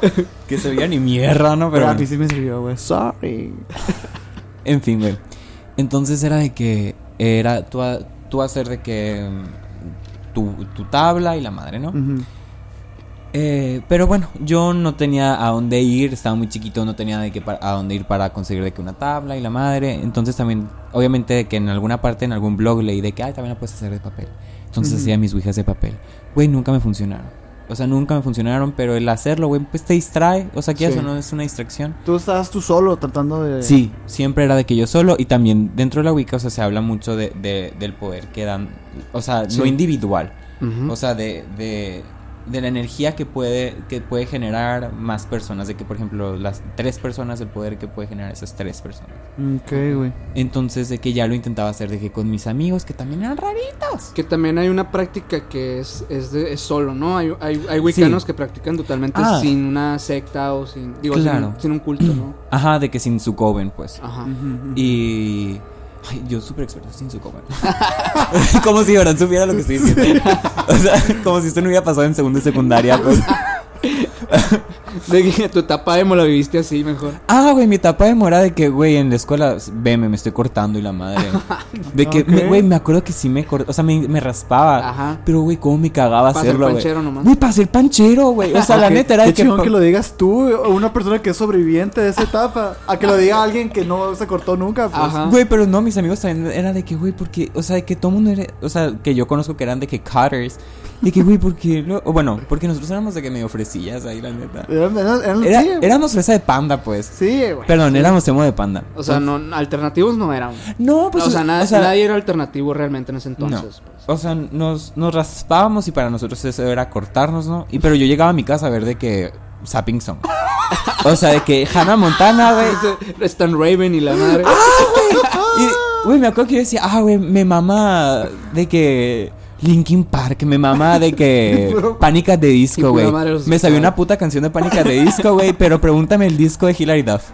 S4: que se veía ni mierda, ¿no?
S2: Pero
S4: Pero.
S2: a mí sí me sirvió, güey. Sorry.
S4: En fin, güey. Entonces era de que. Era tú, a- tú hacer de que. mm, Tu, tu tabla y la madre, ¿no?
S2: Ujú.
S4: Eh, pero bueno, yo no tenía a dónde ir, estaba muy chiquito, no tenía de qué a dónde ir para conseguir de que una tabla y la madre. Entonces también, obviamente, de que en alguna parte, en algún blog leí de que, ay, también la puedes hacer de papel. Entonces hacía mis ouijas de papel. Güey, nunca me funcionaron. O sea, nunca me funcionaron, pero el hacerlo, güey, pues te distrae. O sea, que
S3: Sí.
S4: eso no es una distracción.
S2: Tú estabas tú solo tratando de.
S4: Sí, siempre era de que yo solo y también dentro de la Wicca, o sea, se habla mucho de, de- del poder que dan, o sea,
S3: Sí.
S4: no individual, o sea, de, de, de la energía que puede, que puede generar más personas, de que por ejemplo las tres personas, el poder que puede generar esas tres personas.
S2: Ok, güey.
S4: Entonces de que ya lo intentaba hacer de que con mis amigos, que también eran raritos.
S3: Que también hay una práctica que es, es, de- es solo, ¿no? Hay, hay, hay wiccanos
S4: Sí.
S3: que practican totalmente
S4: Ah.
S3: sin una secta o sin. Digo,
S4: Claro.
S3: sin, sin un culto, ¿no?
S4: Ajá, de que sin su coven, pues.
S3: Ajá.
S4: Y. Ay, yo súper experto sin su cover. como si ahora supiera lo que estoy diciendo. o sea, como si esto no hubiera pasado en segundo y secundaria, pues.
S3: De que tu etapa emo la viviste así mejor.
S4: Ah, güey, mi etapa de mora de que, güey, en la escuela, veme, me estoy cortando y la madre. De que, me- güey, me acuerdo que sí me cortaba, o sea, me, me raspaba.
S3: Ajá.
S4: Pero, güey, cómo me cagaba
S3: Para ser
S4: hacerlo, güey.
S3: panchero nomás.
S4: Güey, para ser panchero, güey. O sea, la neta era
S2: qué
S4: de que.
S2: chingón que lo digas tú, o una persona que es sobreviviente de esa etapa. A que lo diga alguien que no se cortó nunca, pues.
S3: Ajá.
S4: Güey, pero no, mis amigos también era de que, güey, porque, o sea, de que todo mundo era, o sea, que yo conozco que eran de que cutters. De que, güey, porque, lo- o bueno, porque nosotros éramos de que medio fresillas ahí, la neta. Era,
S2: sí,
S4: éramos fresa de panda, pues.
S2: Sí, güey.
S4: Perdón, éramos emo de panda.
S3: O sea, no, alternativos no eran.
S4: No, pues,
S3: o sea, na-
S4: o sea,
S3: nadie era alternativo realmente en ese entonces.
S4: No.
S3: pues.
S4: O sea, nos, nos raspábamos y para nosotros eso era cortarnos, ¿no? Y pero yo llegaba a mi casa a ver de que Zapping Song. O sea, de que Hannah Montana, güey.
S3: Stan Raven y la madre.
S4: Y, güey, me acuerdo que yo decía, ah, güey, me mama de que Linkin Park, me mama de que Pánicas de Disco, güey. Me sabía una puta canción de Pánicas de Disco, güey, pero pregúntame el disco de Hilary Duff.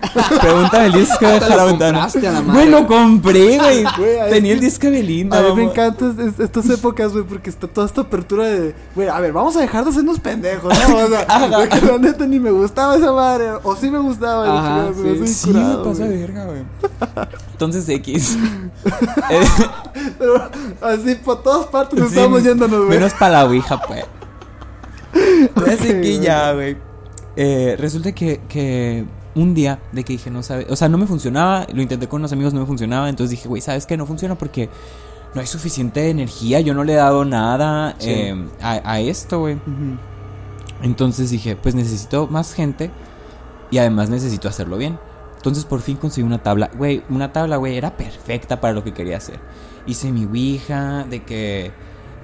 S4: Pregúntame el disco de
S3: madre.
S4: Güey, lo compré, güey. Tenía el disco de Linda.
S2: A mí me encantan es- estas épocas, güey, porque está toda esta apertura de, güey, a ver, vamos a dejar de hacernos pendejos, ¿no? O sea, que la neta ni me gustaba esa madre, o sí me gustaba.
S3: sí.
S4: me pasa verga, güey. Entonces, X. Eh,
S2: Pero así por todas partes estamos yéndonos, güey.
S4: Menos para la ouija, pues. Así
S2: Ok,
S4: que ya, güey. Eh, resulta que, que un día de que dije, no sabe, o sea, no me funcionaba, lo intenté con unos amigos, no me funcionaba, entonces dije, güey, ¿sabes qué? No funciona porque no hay suficiente energía, yo no le he dado nada
S3: Sí.
S4: eh, a, a esto, güey. Entonces dije, pues necesito más gente y además necesito hacerlo bien. Entonces por fin conseguí una tabla. Güey, una tabla, güey, era perfecta para lo que quería hacer. Hice mi ouija, de que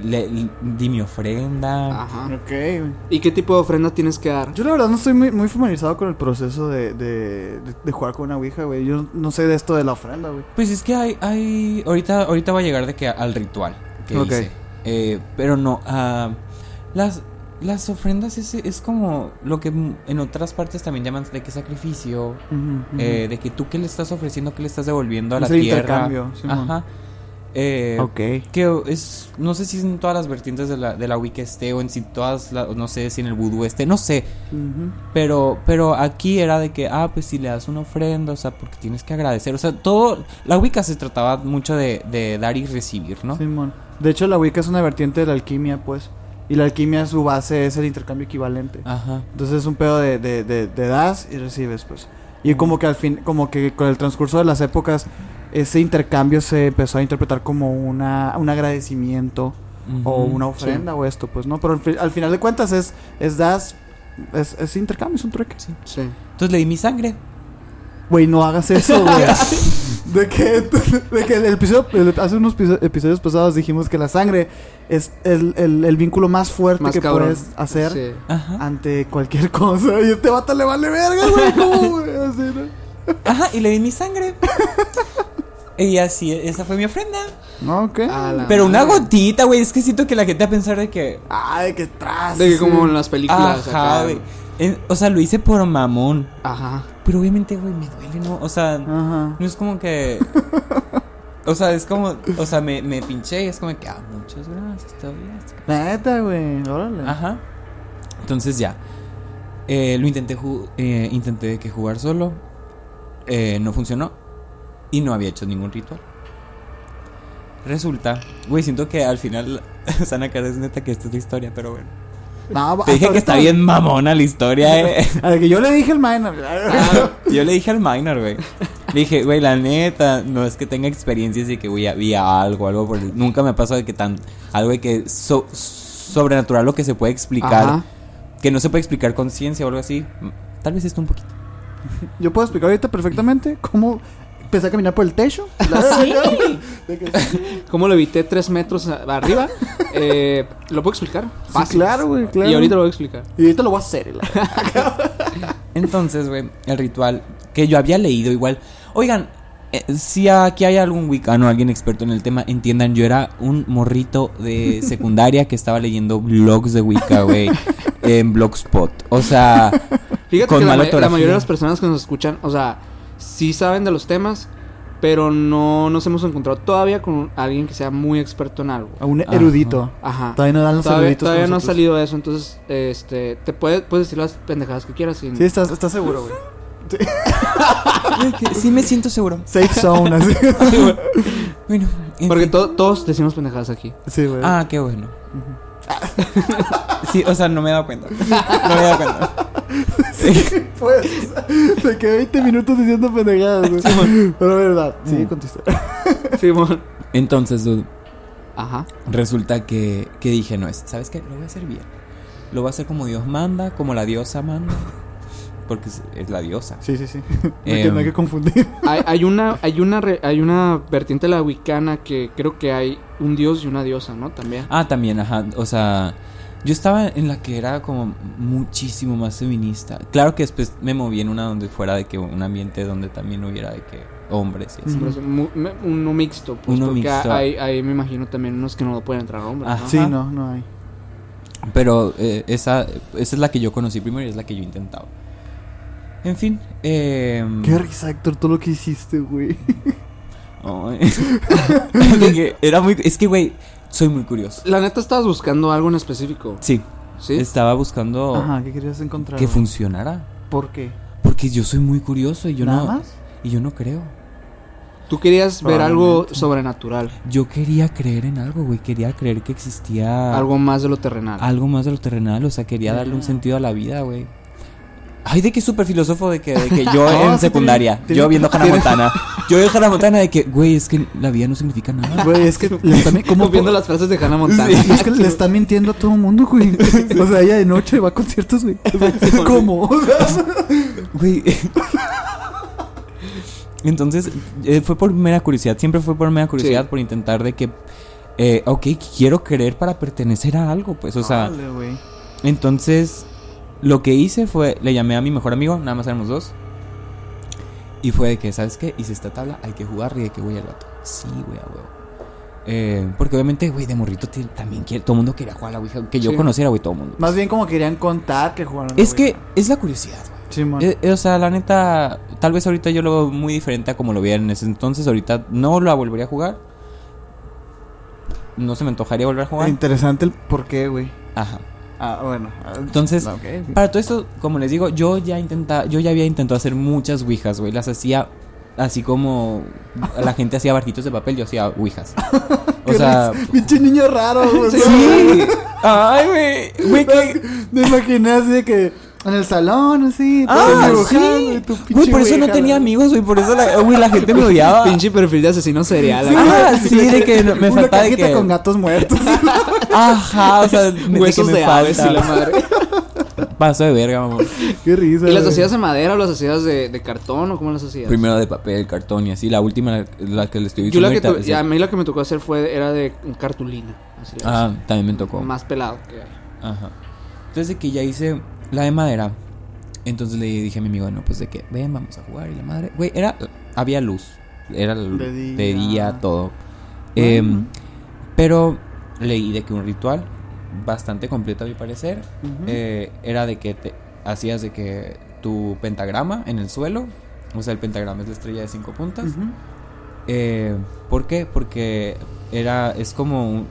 S4: le, le- di mi ofrenda.
S3: Ajá.
S2: Ok, güey.
S3: ¿Y qué tipo de ofrenda tienes que dar?
S2: Yo la verdad no estoy muy, muy familiarizado con el proceso de, de, de, de jugar con una ouija, güey. Yo no sé de esto de la ofrenda, güey.
S4: Pues es que hay, hay ahorita, ahorita va a llegar de que al ritual que
S2: Ok.
S4: hice. Eh, pero no, ah, las, las ofrendas es, es como lo que en otras partes también llaman de que sacrificio. Eh, de que tú qué le estás ofreciendo, qué le estás devolviendo a la
S2: Es el
S4: tierra.
S2: intercambio, Simón.
S4: Ajá. Eh,
S2: ok.
S4: Que es, no sé si en todas las vertientes de la, de la Wicca esté o en si todas, la- no sé si en el vudú esté, no sé. Pero, pero aquí era de que, ah, pues si le das una ofrenda, o sea, porque tienes que agradecer. O sea, todo, la Wicca se trataba mucho de, de dar y recibir, ¿no?
S2: Simón. De hecho, la Wicca es una vertiente de la alquimia, pues. Y la alquimia, su base es el intercambio equivalente.
S4: Ajá.
S2: Entonces es un pedo de, de, de, de das y recibes, pues. Y como que al fin, como que con el transcurso de las épocas, ese intercambio se empezó a interpretar como una, un agradecimiento o una ofrenda o esto, pues, ¿no? Pero al, al final de cuentas es, es das, es, es intercambio, es un trueque.
S3: Sí.
S4: Entonces le di mi sangre.
S2: Güey, no hagas eso, güey. De que, de que el episodio, el- hace unos episo- episodios pasados dijimos que la sangre es el, el- el vínculo más fuerte
S3: Más
S2: que
S3: cabrón.
S2: puedes hacer
S3: Sí.
S2: Ante cualquier cosa. Y este vato le vale verga, güey. ¿Cómo, güey? Así, ¿no?
S4: Ajá, y le di mi sangre. y así, esa fue mi ofrenda.
S2: No, ok.
S4: Pero una gotita, güey. Es que siento que la gente va a pensar de que.
S2: Ay, qué tras.
S3: De que como en las películas.
S4: Ajá,
S3: acá.
S4: güey. O sea, lo hice por mamón.
S3: Ajá.
S4: Pero obviamente, güey, me duele, ¿no? O sea,
S2: Ajá.
S4: no es como que. O sea, es como. O sea, me, me pinché y es como que. Ah, muchas gracias, todo bien.
S2: Neta, güey. Órale.
S4: Ajá. Entonces ya. Eh, lo intenté, ju- eh, intenté que jugar solo. Eh, no funcionó. Y no había hecho ningún ritual. Resulta, güey, siento que al final Sana cara es neta que esta es la historia, pero bueno.
S2: No,
S4: Te dije que está bien mamona la historia, eh.
S2: A ver, que yo le dije al minor.
S4: Yo le dije al minor, güey. Le dije, güey, la neta, no es que tenga experiencias y que, güey, había algo, algo por el- Nunca me ha pasado de que tan. Algo de que so- sobrenatural lo que se puede explicar.
S3: Ajá.
S4: Que no se puede explicar con ciencia o algo así. Tal vez esto un poquito.
S2: Yo puedo explicar ahorita perfectamente cómo empecé a caminar por el techo. De que- sí,
S3: ¿Cómo lo evité tres metros arriba? Eh, ¿Lo puedo explicar? Fácil.
S2: claro, güey, claro.
S3: Y ahorita lo voy a explicar.
S2: Y ahorita lo voy a hacer. la-
S4: Entonces, güey, el ritual que yo había leído igual. Oigan, eh, si aquí hay algún wicano, alguien experto en el tema, entiendan, yo era un morrito de secundaria que estaba leyendo blogs de Wicca, güey, en Blogspot. O sea,
S3: Fíjate
S4: Con
S3: que la, ma- la mayoría de las personas que nos escuchan, o sea, sí saben de los temas, pero no nos hemos encontrado todavía con alguien que sea muy experto en algo.
S2: A un
S4: Ajá.
S2: erudito.
S3: Ajá.
S2: Todavía no dan los
S3: Todavía,
S2: eruditos.
S3: todavía no ha salido eso, entonces, este, te puedes, puedes decir las pendejadas que quieras. sin-
S2: Sí, estás, estás seguro, güey.
S4: sí me siento seguro.
S2: Safe zone, así.
S3: Sí, güey.
S4: Bueno, en
S3: Porque to- todos decimos pendejadas aquí.
S2: Sí, güey.
S4: Ah, qué bueno. Sí, o sea, no me he dado cuenta. No me he dado cuenta.
S2: Pues, me quedé 20 minutos diciendo pendejadas, güey. Pero verdad, sigue
S4: Mm.
S2: con tu historia.
S3: Simón.
S4: Entonces, dude,
S3: Ajá.
S4: resulta que, que dije, no, es, ¿sabes qué? Lo voy a hacer bien. Lo voy a hacer como Dios manda, como la diosa manda. Porque es, es la diosa.
S2: Sí, sí, sí. No, hay que, no hay
S4: Em.
S2: que confundir.
S3: Hay, hay una, hay una, re- hay una vertiente de la wicana que creo que hay un dios y una diosa, ¿no? También.
S4: Ah, también, ajá. O sea, yo estaba en la que era como muchísimo más feminista. Claro que después me moví en una donde fuera de que un ambiente donde también hubiera de que hombres y así.
S3: Uno mixto. Pues,
S4: Uno
S3: porque
S4: mixto.
S3: Hay, hay, me imagino, también unos que no pueden entrar hombres.
S4: Ajá.
S3: ¿no?
S2: Sí, no, no hay.
S4: Pero eh, esa, esa es la que yo conocí primero y es la que yo intentaba. En fin. Eh,
S2: Qué risa, Héctor, todo lo que hiciste, güey.
S4: que era muy, es que, güey, soy muy curioso.
S3: La neta, estabas buscando algo en específico.
S4: Sí,
S3: ¿Sí?
S4: estaba buscando
S2: Ajá, ¿qué querías encontrar?
S4: que funcionara.
S2: ¿Por qué?
S4: Porque yo soy muy curioso y yo
S2: ¿Nada
S4: no.
S2: más?
S4: Y yo no creo.
S3: Tú querías ver algo sobrenatural.
S4: Yo quería creer en algo, güey. Quería creer que existía
S3: Algo más de lo terrenal.
S4: algo más de lo terrenal. O sea, quería darle un sentido a la vida, güey. Ay, de que súper filósofo de que, de que yo
S2: No,
S4: en secundaria,
S2: tiene-
S4: yo viendo Hannah Montana, yo viendo Hannah Montana de que, güey, es que la vida no significa nada.
S2: Güey, es que le está, mi- ¿cómo
S3: Como viendo las frases de Hannah Montana.
S2: Sí, es que le está mintiendo a todo el mundo, güey. O sea, ella de noche va a conciertos, güey. ¿Cómo?
S4: Güey. Entonces, eh, fue por mera curiosidad, siempre fue por mera curiosidad,
S3: Sí.
S4: por intentar de que, eh, ok, quiero creer para pertenecer a algo, pues, o sea,
S2: güey.
S4: entonces, lo que hice fue, le llamé a mi mejor amigo, nada más éramos dos, y fue de que, ¿sabes qué? Hice esta tabla, hay que jugar, y de que, güey, el vato, sí, güey, a huevo. Eh, porque obviamente, güey, de morrito también quiere, todo el mundo quería jugar a la Ouija, que yo
S3: Sí.
S4: conociera, güey, todo el mundo.
S2: Más bien como querían contar que jugaron.
S4: Es que es la curiosidad, güey.
S2: Simón.
S4: Eh, eh, o sea, la neta, tal vez ahorita yo lo veo muy diferente a como lo veía en ese entonces. Ahorita no la volvería a jugar. No se me antojaría volver a jugar.
S2: Interesante el por qué, güey.
S4: Ajá.
S2: Ah, bueno.
S4: Entonces, para todo esto, como les digo, yo ya intenta, yo ya había intentado hacer muchas ouijas, güey. Las hacía así como la gente hacía barquitos de papel, yo hacía ouijas. O sea.
S2: Pinche niño raro, güey.
S4: sí. Ay, güey.
S2: Me imaginé así de que en el salón, así.
S4: Ah, sí.
S2: güey,
S4: por eso no tenía amigos, güey. Por eso la, güey, la gente me odiaba.
S3: Pinche perfil de asesino serial.
S2: Sí.
S4: Ah,
S2: güey.
S4: sí, de que me
S2: Una
S4: faltaba de que-
S2: con gatos muertos.
S4: Ajá, o sea, de que
S3: Huesos
S4: me
S3: de aves y la madre.
S4: paso de verga, mamón.
S2: Qué risa.
S3: ¿Y las hacías de madera o las hacías de, de cartón o cómo las hacías?
S4: Primero de papel, cartón y así. La última, la, la que le estoy
S3: Yo
S4: diciendo
S3: la que
S4: ahorita,
S3: tu- a mí la que me tocó hacer fue era de cartulina. Así
S4: Ah, también me tocó.
S3: Más pelado que hay.
S4: Ajá. Entonces de que ya hice la de madera. Entonces le dije a mi amigo, no, pues de que, ven, vamos a jugar. Y la madre, güey, era, había luz. Era la luz,
S2: De
S4: de
S2: día.
S4: día, todo. Em, pero leí de que un ritual bastante completo a mi parecer. Eh, era de que te hacías de que tu pentagrama en el suelo. O sea, el pentagrama es la estrella de cinco puntas. Eh, ¿Por qué? Porque era, es como un-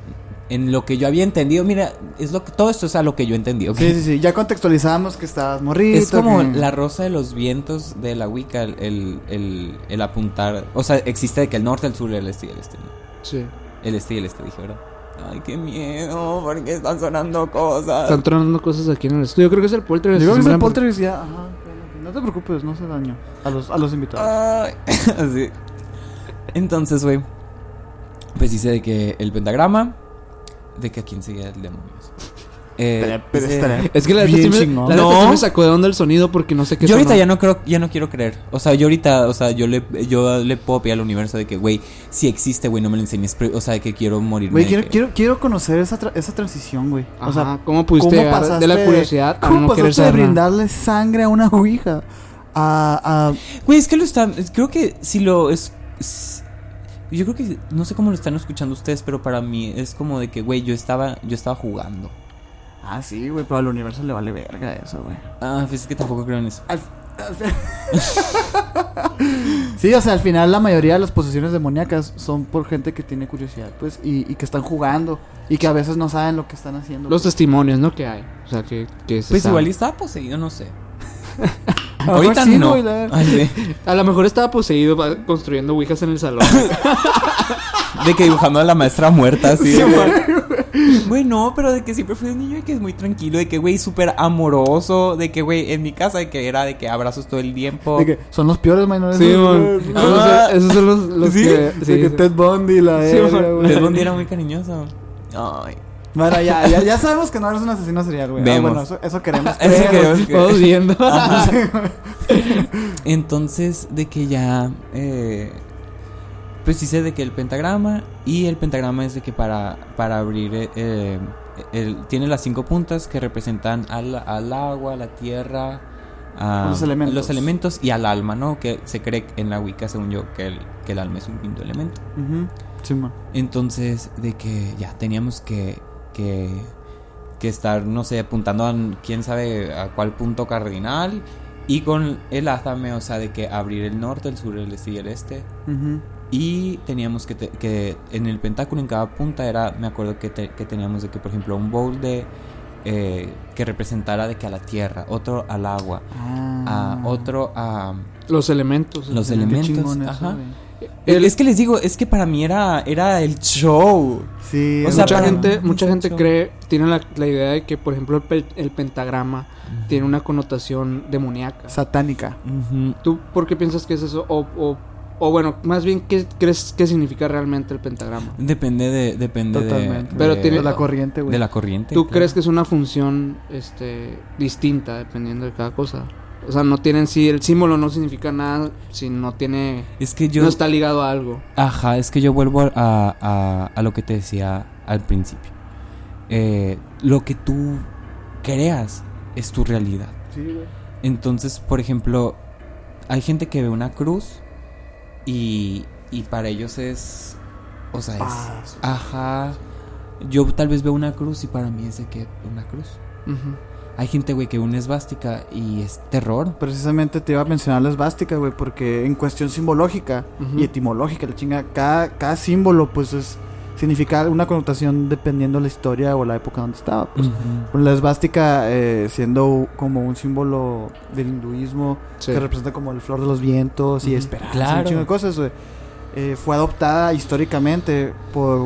S4: en lo que yo había entendido. Mira, es lo que todo esto es a lo que yo entendí. ¿ok?
S2: Sí, sí, sí. Ya contextualizamos que estabas morrito.
S4: Es como
S2: que-
S4: la rosa de los vientos de la Wicca, el, el, el- el apuntar. O sea, existe de que el norte, el sur, el este y el este. ¿no?
S3: Sí.
S4: El este y el este, dije, ¿verdad? Ay, qué miedo, porque están sonando cosas.
S3: Están tronando cosas aquí en el estudio. Creo que es el poltergeist.
S2: Yo creo que es el poltergeist ya. Ajá. No te preocupes, no hace daño. A los, a los invitados.
S4: Ay, así. Entonces, güey, pues dice de que el pentagrama, de que a quién seguía el demonio. Eh,
S2: pero estaría
S3: Es que la neta sí me, la neta
S4: No.
S3: sí me sacó de onda el sonido porque no sé qué
S4: yo ahorita
S3: sonó.
S4: ya no creo, ya no quiero creer. O sea, yo ahorita, o sea, yo le, yo le puedo pedir al universo de que, güey, si existe, güey, no me lo enseñes. pero, O sea, de que quiero morirme.
S2: Güey,
S4: de
S2: quiero,
S4: que-
S2: quiero, quiero conocer esa, tra- esa transición, güey. O sea,
S3: ¿cómo pudiste
S2: ¿cómo
S3: llegar de la
S2: pasaste-
S3: curiosidad a
S2: ¿Cómo
S3: no
S2: pasaste de brindarle sangre a una ouija? A, a
S4: Güey, es que lo están. es- Creo que si lo. Es- yo creo que. No sé cómo lo están escuchando ustedes, pero para mí es como de que, güey, yo estaba, yo estaba jugando.
S2: Ah, sí, güey, pero al universo le vale verga eso, güey.
S4: Ah, pues es que tampoco creo en eso.
S2: Al- al- sí, o sea, al final la mayoría de las posesiones demoníacas son por gente que tiene curiosidad, pues, y, y que están jugando y que a veces no saben lo que están haciendo.
S3: Los
S2: pues.
S3: testimonios, ¿no? Que hay. O sea, que, que se
S4: Pues
S3: sabe.
S4: igual y estaba poseído, no sé.
S2: A lo
S4: Ahorita
S2: mejor sí,
S4: no.
S2: güey, la-
S4: Ay, de,
S3: A lo mejor estaba poseído construyendo ouijas en el salón.
S4: de que dibujando a la maestra muerta, así.
S3: Sí,
S4: de-
S3: man.
S4: Güey, no, pero de que siempre fui un niño y que es muy tranquilo, de que, güey, súper amoroso, de que, güey, en mi casa, de que era de que abrazos todo el tiempo.
S2: de que son los peores menores.
S3: Sí, man.
S4: Ah.
S3: Esos, son los, los
S4: ¿Sí?
S3: que...
S2: de
S3: sí,
S2: que
S3: sí.
S2: Ted Bundy, la
S3: Sí,
S2: güey.
S4: Ted Bundy era muy cariñoso. Ay.
S2: Bueno, ya, ya, ya sabemos que no eres un asesino serial, güey. Ah, bueno, eso, eso queremos.
S4: Eso
S2: creer,
S4: queremos creer.
S3: Vamos viendo.
S4: Entonces, de que ya. Eh, pues dice de que el pentagrama. Y el pentagrama es de que para, para abrir. eh, eh, el- tiene las cinco puntas que representan al, al agua, la tierra. a-
S2: Los elementos.
S4: los elementos y al alma, ¿no? Que se cree en la Wicca, según yo, que el, que el alma es un quinto elemento.
S2: Sí, man.
S4: Entonces, de que ya teníamos que, que, que estar, no sé, apuntando a quién sabe a cuál punto cardinal. Y con el azame, o sea, de que abrir el norte, el sur, el este y el este. Y teníamos que, te- que en el pentáculo, en cada punta, era, me acuerdo que, te- que teníamos de que, por ejemplo, un bowl de... eh, que representara de que a la tierra, otro al agua,
S2: Ah.
S4: a otro a...
S3: Los elementos.
S4: Los elementos,
S2: eso,
S4: ajá.
S3: El-
S4: es que les digo, es que para mí era, era el show.
S2: Sí,
S4: O
S2: es
S4: sea,
S3: mucha gente, mucha gente cree, tiene la, la idea de que, por ejemplo, el, pe- el pentagrama tiene una connotación demoníaca.
S2: satánica.
S4: Ujú.
S3: ¿Tú por qué piensas que es eso? O, o, o bueno, más bien, ¿qué crees que significa realmente el pentagrama?
S4: Depende de, depende de-.
S3: Pero
S4: de,
S3: tiene-
S2: De la corriente, güey.
S4: de la corriente.
S3: ¿Tú
S4: claro.
S3: crees que es una función este, distinta dependiendo de cada cosa? O sea, no tienen sí, el símbolo no significa nada si no tiene,
S4: Es que yo.
S3: no está ligado a algo.
S4: Ajá, es que yo vuelvo a, a, a lo que te decía al principio. Eh, lo que tú creas es tu realidad.
S2: Sí, güey.
S4: Entonces, por ejemplo, hay gente que ve una cruz y, y para ellos es. O sea, es. Ajá. Yo tal vez veo una cruz y para mí es de que una cruz.
S3: Ujú.
S4: Hay gente, güey, que una esvástica y es terror.
S2: Precisamente te iba a mencionar la esvástica, güey, porque en cuestión simbológica y etimológica, la chinga, cada, cada símbolo, pues es significa una connotación dependiendo la historia o la época donde estaba. Pues.
S4: Ujú.
S2: La esvástica eh, siendo como un símbolo del hinduismo
S3: Sí.
S2: que representa como el flor de los vientos y esperanza,
S4: Claro.
S2: un chingo de cosas, güey. Eh, fue adoptada históricamente por,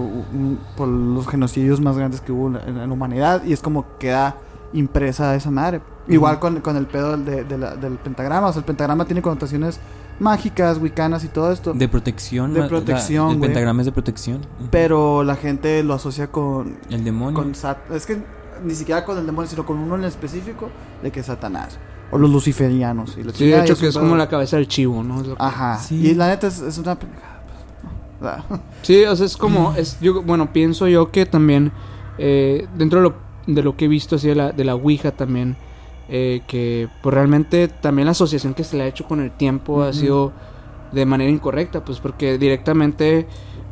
S2: por los genocidios más grandes que hubo en la, en la humanidad y es como queda impresa esa madre. Igual con, con el pedo de- de la- del pentagrama, o sea, el pentagrama tiene connotaciones mágicas, wicanas y todo esto,
S4: De protección.
S2: De protección,
S4: la- El pentagrama es de protección.
S2: Pero la gente lo asocia con
S4: El demonio.
S2: con sat- es que ni siquiera con el demonio, sino con uno en específico, de que es Satanás. O los luciferianos. Y la
S3: Sí, de hecho
S2: es
S3: que es como la cabeza del chivo, ¿no?
S2: Ajá.
S4: Sí.
S2: Y la neta es, es una pendejada. pues, no. O sea,
S3: Sí, o sea, es como, es, yo, bueno, pienso yo que también, eh, dentro de lo, de lo que he visto así de la, de la Ouija también, eh, que pues realmente también la asociación que se le ha hecho con el tiempo ha sido de manera incorrecta, pues porque directamente,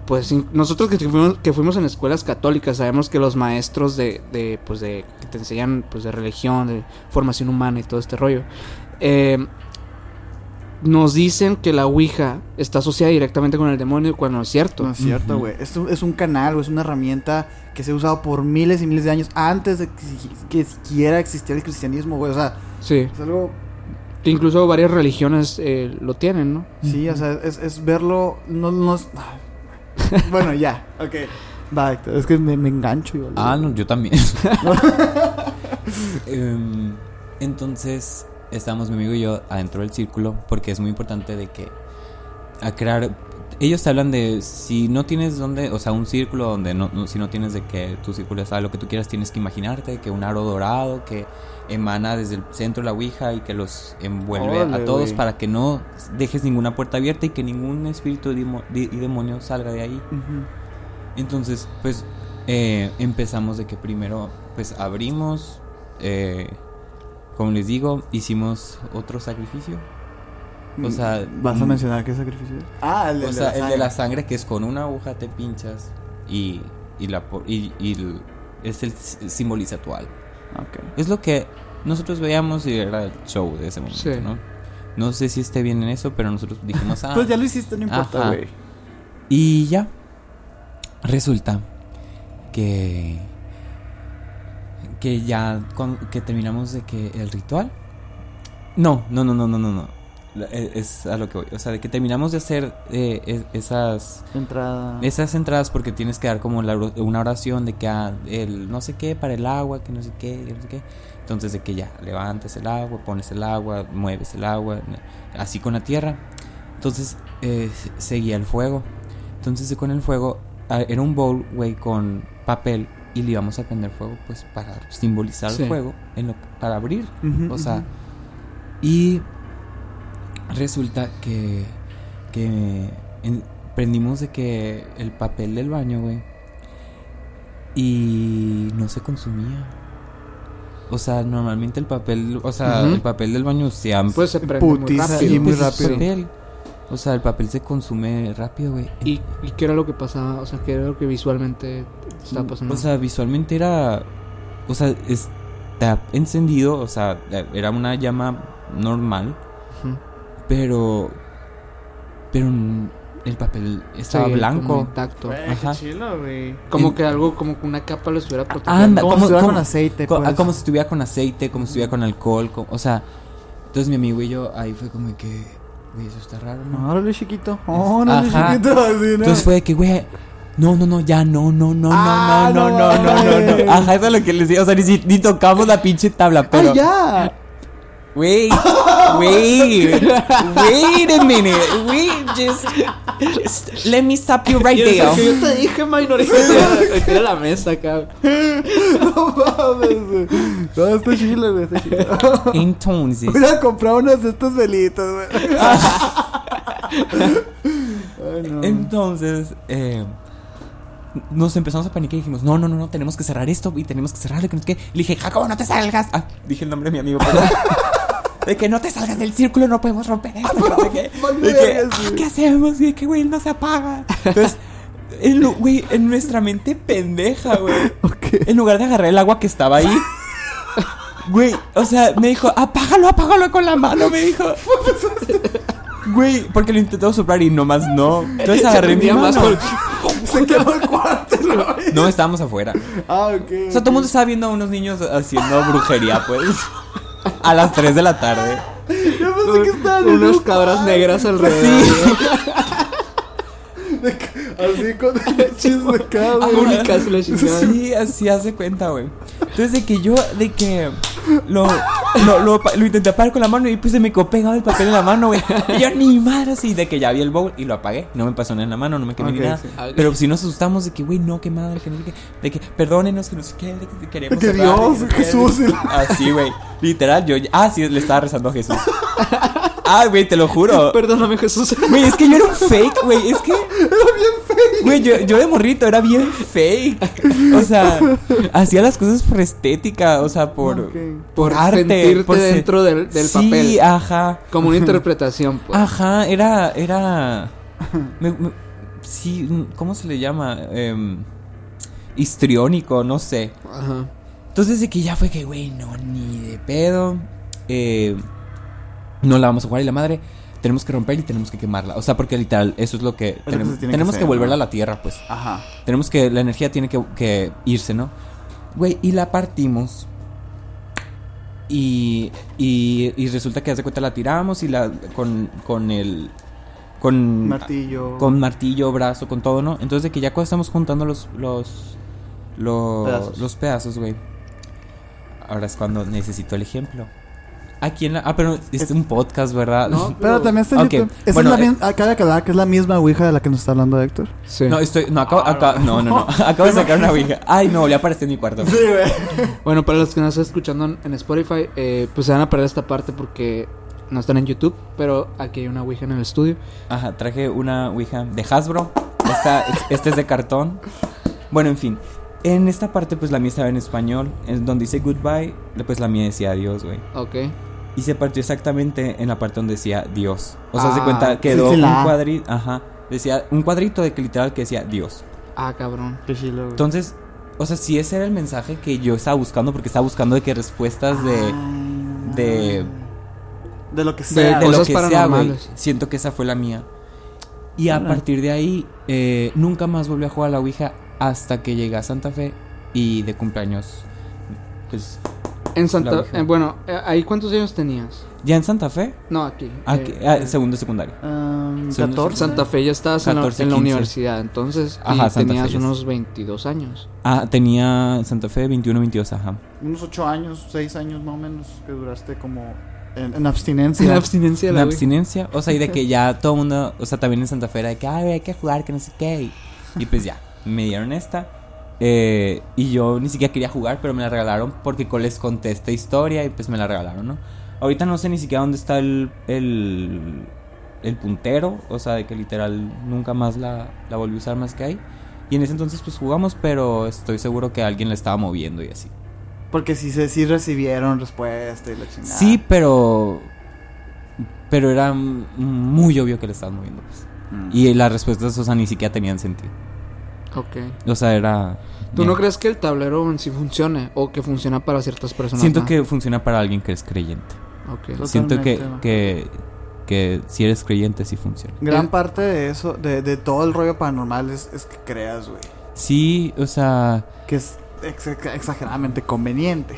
S3: pues nosotros que fuimos, que fuimos en escuelas católicas sabemos que los maestros de, de pues de, que te enseñan pues de religión, de formación humana y todo este rollo, eh, nos dicen que la Ouija está asociada directamente con el demonio cuando no es cierto.
S2: no es cierto, güey. Es, un- es un canal, güey. Es una herramienta que se ha usado por miles y miles de años antes de que, si- que siquiera existiera el cristianismo, güey. O sea,
S3: Sí,
S2: es algo.
S3: que incluso varias religiones eh, lo tienen, ¿no?
S2: Sí, o sea, es, es verlo. No, no es- Bueno, ya. Ok. Va, Héctor, es que me, me engancho. Yo,
S4: Ah, no, yo también. Em, entonces, estamos mi amigo y yo adentro del círculo porque es muy importante de que a crear ellos te hablan de si no tienes donde, o sea, un círculo donde no, no- si no tienes de que tu círculo es lo que tú quieras, tienes que imaginarte que un aro dorado que emana desde el centro de la Ouija y que los envuelve a todos para que no dejes ninguna puerta abierta y que ningún espíritu y demo- y demonio salga de ahí. Entonces, pues eh, empezamos de que primero, pues abrimos, eh, como les digo, hicimos otro sacrificio. O sea,
S2: ¿Vas a
S4: mm,
S2: mencionar qué sacrificio? Ah, el,
S4: O sea, el de la sangre que es con una aguja te pinchas y, y, la, y, y el- es el simboliza tu alma.
S2: Ok.
S4: Es lo que nosotros veíamos y era el show de ese momento,
S3: Sí.
S4: ¿no? No sé si esté bien en eso, pero nosotros dijimos, ah,
S2: Pues ya lo hiciste, no importa, güey.
S4: Y ya. Resulta que. Que ya. que terminamos de que el ritual. No, no, no, no, no, no, no. E- Es a lo que voy. O sea, de que terminamos de hacer eh, es- esas.
S2: Entrada.
S4: Esas entradas porque tienes que dar como la una oración de que ah, el no sé qué para el agua, que no sé qué, que no sé qué. Entonces de que ya levantas el agua, pones el agua, mueves el agua, así con la tierra. Entonces eh, seguía el fuego. Entonces con el fuego ah, era un bowl, güey, con papel y le íbamos a prender fuego pues para simbolizar
S3: Sí.
S4: el fuego, en lo, para abrir. O sea, y resulta que, que en- prendimos de que el papel del baño, güey, y no se consumía. O sea, normalmente el papel, o sea, el papel del baño se am-
S3: Pues se prende muy rápido.
S2: y muy
S4: pues,
S2: rápido.
S4: papel. O sea, el papel se consume rápido, güey.
S3: ¿Y, ¿Y qué era lo que pasaba? O sea, ¿qué era lo que visualmente estaba pasando?
S4: O sea, visualmente era. O sea, está encendido. O sea, era una llama normal.
S3: Ujú.
S4: Pero. Pero n- el papel estaba
S3: Sí, como
S4: blanco.
S3: intacto.
S4: Ajá.
S2: chilo, güey.
S3: Como
S4: En-
S3: que algo, como que una capa lo estuviera protegiendo.
S4: Anda,
S2: Como
S4: ¿cómo-
S2: si estuviera con aceite,
S4: Co-
S2: pues.
S4: ah, como si estuviera con aceite, como si estuviera con alcohol. co- o sea, entonces mi amigo y yo ahí fue como que. Güey, eso está raro, ¿no?
S2: Órale, chiquito. Órale,
S4: Ajá.
S2: chiquito. Así, ¿no?
S4: Entonces fue de que, güey. No, no, no, ya, no, no, no,
S2: Ah,
S4: no, no,
S2: no
S4: no, no, no,
S2: mames.
S4: no. Ajá, eso es lo que les digo. O sea, ni, ni tocamos la pinche tabla, pero.
S2: ¡Ah, ya!
S4: Wait, wait, wait a minute, wait, just, just let me stop you right there.
S3: yo te dije, minor. que la mesa acá.
S2: No mames. No, está chilo, güey. Está chilo.
S4: Entonces,
S2: Voy a comprar unas de estas velitas, güey.
S4: Entonces, eh, nos empezamos a panicar y dijimos, no, no, no, no, tenemos que cerrar esto y tenemos que cerrarlo, que no sé qué. Le dije, Jacobo, no te salgas. Ah, dije el nombre de mi amigo. De que no te salgas del círculo, no podemos romper esto. sé qué.
S2: Vale,
S4: De que, "Ah. ¿qué hacemos? Y de que, güey, no se apaga. Entonces, en, güey, en nuestra mente pendeja, güey.
S2: Ok.
S4: En lugar de agarrar el agua que estaba ahí. Güey, o sea, me dijo, apágalo, apágalo con la mano, me dijo. Güey, porque lo intentó soplar y nomás no. Entonces agarré mi
S3: prendía más
S4: mano.
S2: Se quedó el cuarto, ¿no?
S4: No, estábamos afuera.
S2: Ah, ok.
S4: O sea, todo el mundo estaba viendo a unos niños haciendo brujería, pues. A las 3 de la tarde.
S2: Yo pensé que estaba en
S3: Unas
S2: un
S3: cabras negras alrededor.
S4: Sí.
S2: Así con chis de acá, güey.
S3: Únicas la chingada.
S4: Sí, así hace cuenta, güey. Entonces, de que yo, de que. lo, lo, lo, intenté apagar con la mano y pues se me quedó pegado el papel en la mano, güey. Y yo ni madre así, de que ya vi el bowl y lo apagué. No me pasó nada en la mano, no me quemé ni nada.
S2: sí.
S4: Pero si nos asustamos de que, güey, no, qué madre, que no sé qué. De que, perdónenos, que no sé qué, de que queremos.
S2: Que
S4: cerrar,
S2: Dios,
S4: de que no sé qué".
S2: Jesús.
S4: Así, güey. Literal, yo. Ah, sí, le estaba rezando a Jesús. Ah, güey, te lo juro.
S3: Perdóname, Jesús.
S4: Güey, es que yo era un fake, güey. Es que. Era bien fake. Güey, yo, yo de morrito era bien fake. O sea, hacía las cosas por estética, o sea, por.
S2: Ok.
S3: Por
S4: arte.
S3: sentirte
S4: por se-
S3: dentro del, del
S4: sí,
S3: papel.
S4: ajá.
S3: Como una interpretación, pues.
S4: Ajá, era. Era. me- me- sí, ¿cómo se le llama? Em, histriónico, no sé.
S3: Ajá.
S4: Entonces de que ya fue que, güey, no, ni de pedo. Eh, no la vamos a jugar y la madre. Tenemos que romper y tenemos que quemarla. O sea, porque literal, eso es lo que tenemos.
S2: que
S4: tenemos que, volverla a la tierra, pues.
S2: Ajá.
S4: Tenemos que. La energía tiene que, que irse, ¿no? Güey, y la partimos. Y, y, y resulta que hace cuenta la tiramos y la. Con, con el. Con.
S2: Martillo.
S4: Con martillo, brazo, con todo, ¿no? Entonces de que ya cuando estamos juntando los. Los. Los
S2: Pedazos.
S4: los pedazos, güey. Ahora es cuando necesito el ejemplo. Aquí en la. Ah, pero es un podcast, ¿verdad?
S3: No,
S2: Pero también está en
S4: Ok,
S2: YouTube. Esa
S4: bueno,
S2: es la
S4: eh,
S2: misma, acaba de aclarar que es la misma Ouija de la que nos está hablando Héctor.
S3: Sí.
S4: No, estoy. No, acabo. acabo- no, no, no. Acabo de sacar una ouija. Ay, no, le apareció en mi cuarto.
S2: güey.
S3: Bueno, para los que nos están escuchando en, en Spotify, eh, pues se van a perder esta parte porque no están en YouTube, pero aquí hay una Ouija en el estudio.
S4: Ajá, traje una ouija de Hasbro. Esta, este es de cartón. Bueno, en fin. En esta parte, pues la mía estaba en español. En donde dice goodbye, pues la mía decía adiós, güey.
S3: Ok.
S4: Y se partió exactamente en la parte donde decía Dios. O sea, se
S3: Ah,
S4: cuenta, quedó
S2: sí,
S4: un
S2: la
S4: cuadrito. Ajá. Decía un cuadrito de que literal que decía Dios.
S3: Ah, cabrón.
S2: Qué chilo, güey.
S4: Entonces, o sea, si ese era el mensaje que yo estaba buscando, porque estaba buscando de que respuestas de.
S2: Ah.
S4: de-
S2: De lo que
S3: De-
S2: sea.
S4: de
S3: cosas
S4: lo que sea. Siento que esa fue la mía. Y a partir de ahí, eh, nunca más volví a jugar a la Ouija hasta que llegué a Santa Fe y de cumpleaños. Pues,
S3: En Santa...
S4: Ouija.
S3: eh, bueno, eh, ¿ahí cuántos años tenías?
S4: ya en Santa Fe,
S3: No, aquí.
S4: aquí,
S3: eh,
S4: ah,
S3: eh,
S4: segundo de secundaria.
S2: Ah,
S4: Segundo,
S2: 14.
S3: Santa Fe ya estabas en la,
S4: 14,
S3: en la
S4: 15.
S3: universidad, entonces y
S4: Ajá,
S3: tenías
S4: Fe
S3: unos 22 años.
S4: Ah, tenía en Santa Fe 21, 22, ajá.
S2: Unos 8 años, 6 años más o menos que duraste como en, en abstinencia.
S3: la abstinencia Ouija.
S4: abstinencia, o sea, y de que ya todo el mundo, o sea, también en Santa Fe era de que, ay, hay que jugar, que no sé qué. Y, y pues ya, me dieron esta. Eh, y yo ni siquiera quería jugar, pero me la regalaron porque les conté esta historia y pues me la regalaron, ¿no? Ahorita no sé ni siquiera dónde está el, el, el puntero, o sea, de que literal nunca más la, la volví a usar más que ahí. Y en ese entonces pues jugamos, pero estoy seguro que alguien la estaba moviendo y así.
S2: Porque sí, se- sí recibieron respuesta y la chingada.
S4: Sí, pero. Pero era muy obvio que le estaban moviendo. pues.
S2: Mm.
S4: Y las respuestas, o sea, ni siquiera tenían sentido.
S3: Ok.
S4: O sea, era.
S3: ¿Tú
S4: bien.
S3: no crees que el tablero en sí funcione o que funciona para ciertas personas?
S4: Siento
S3: no?
S4: que funciona para alguien que es creyente. Siento que, que, que si eres creyente, sí funciona.
S2: Gran
S3: Eh.
S2: parte de eso, de, de todo el rollo paranormal es, es que creas, güey.
S4: Sí, o sea.
S2: Que es ex- exageradamente conveniente.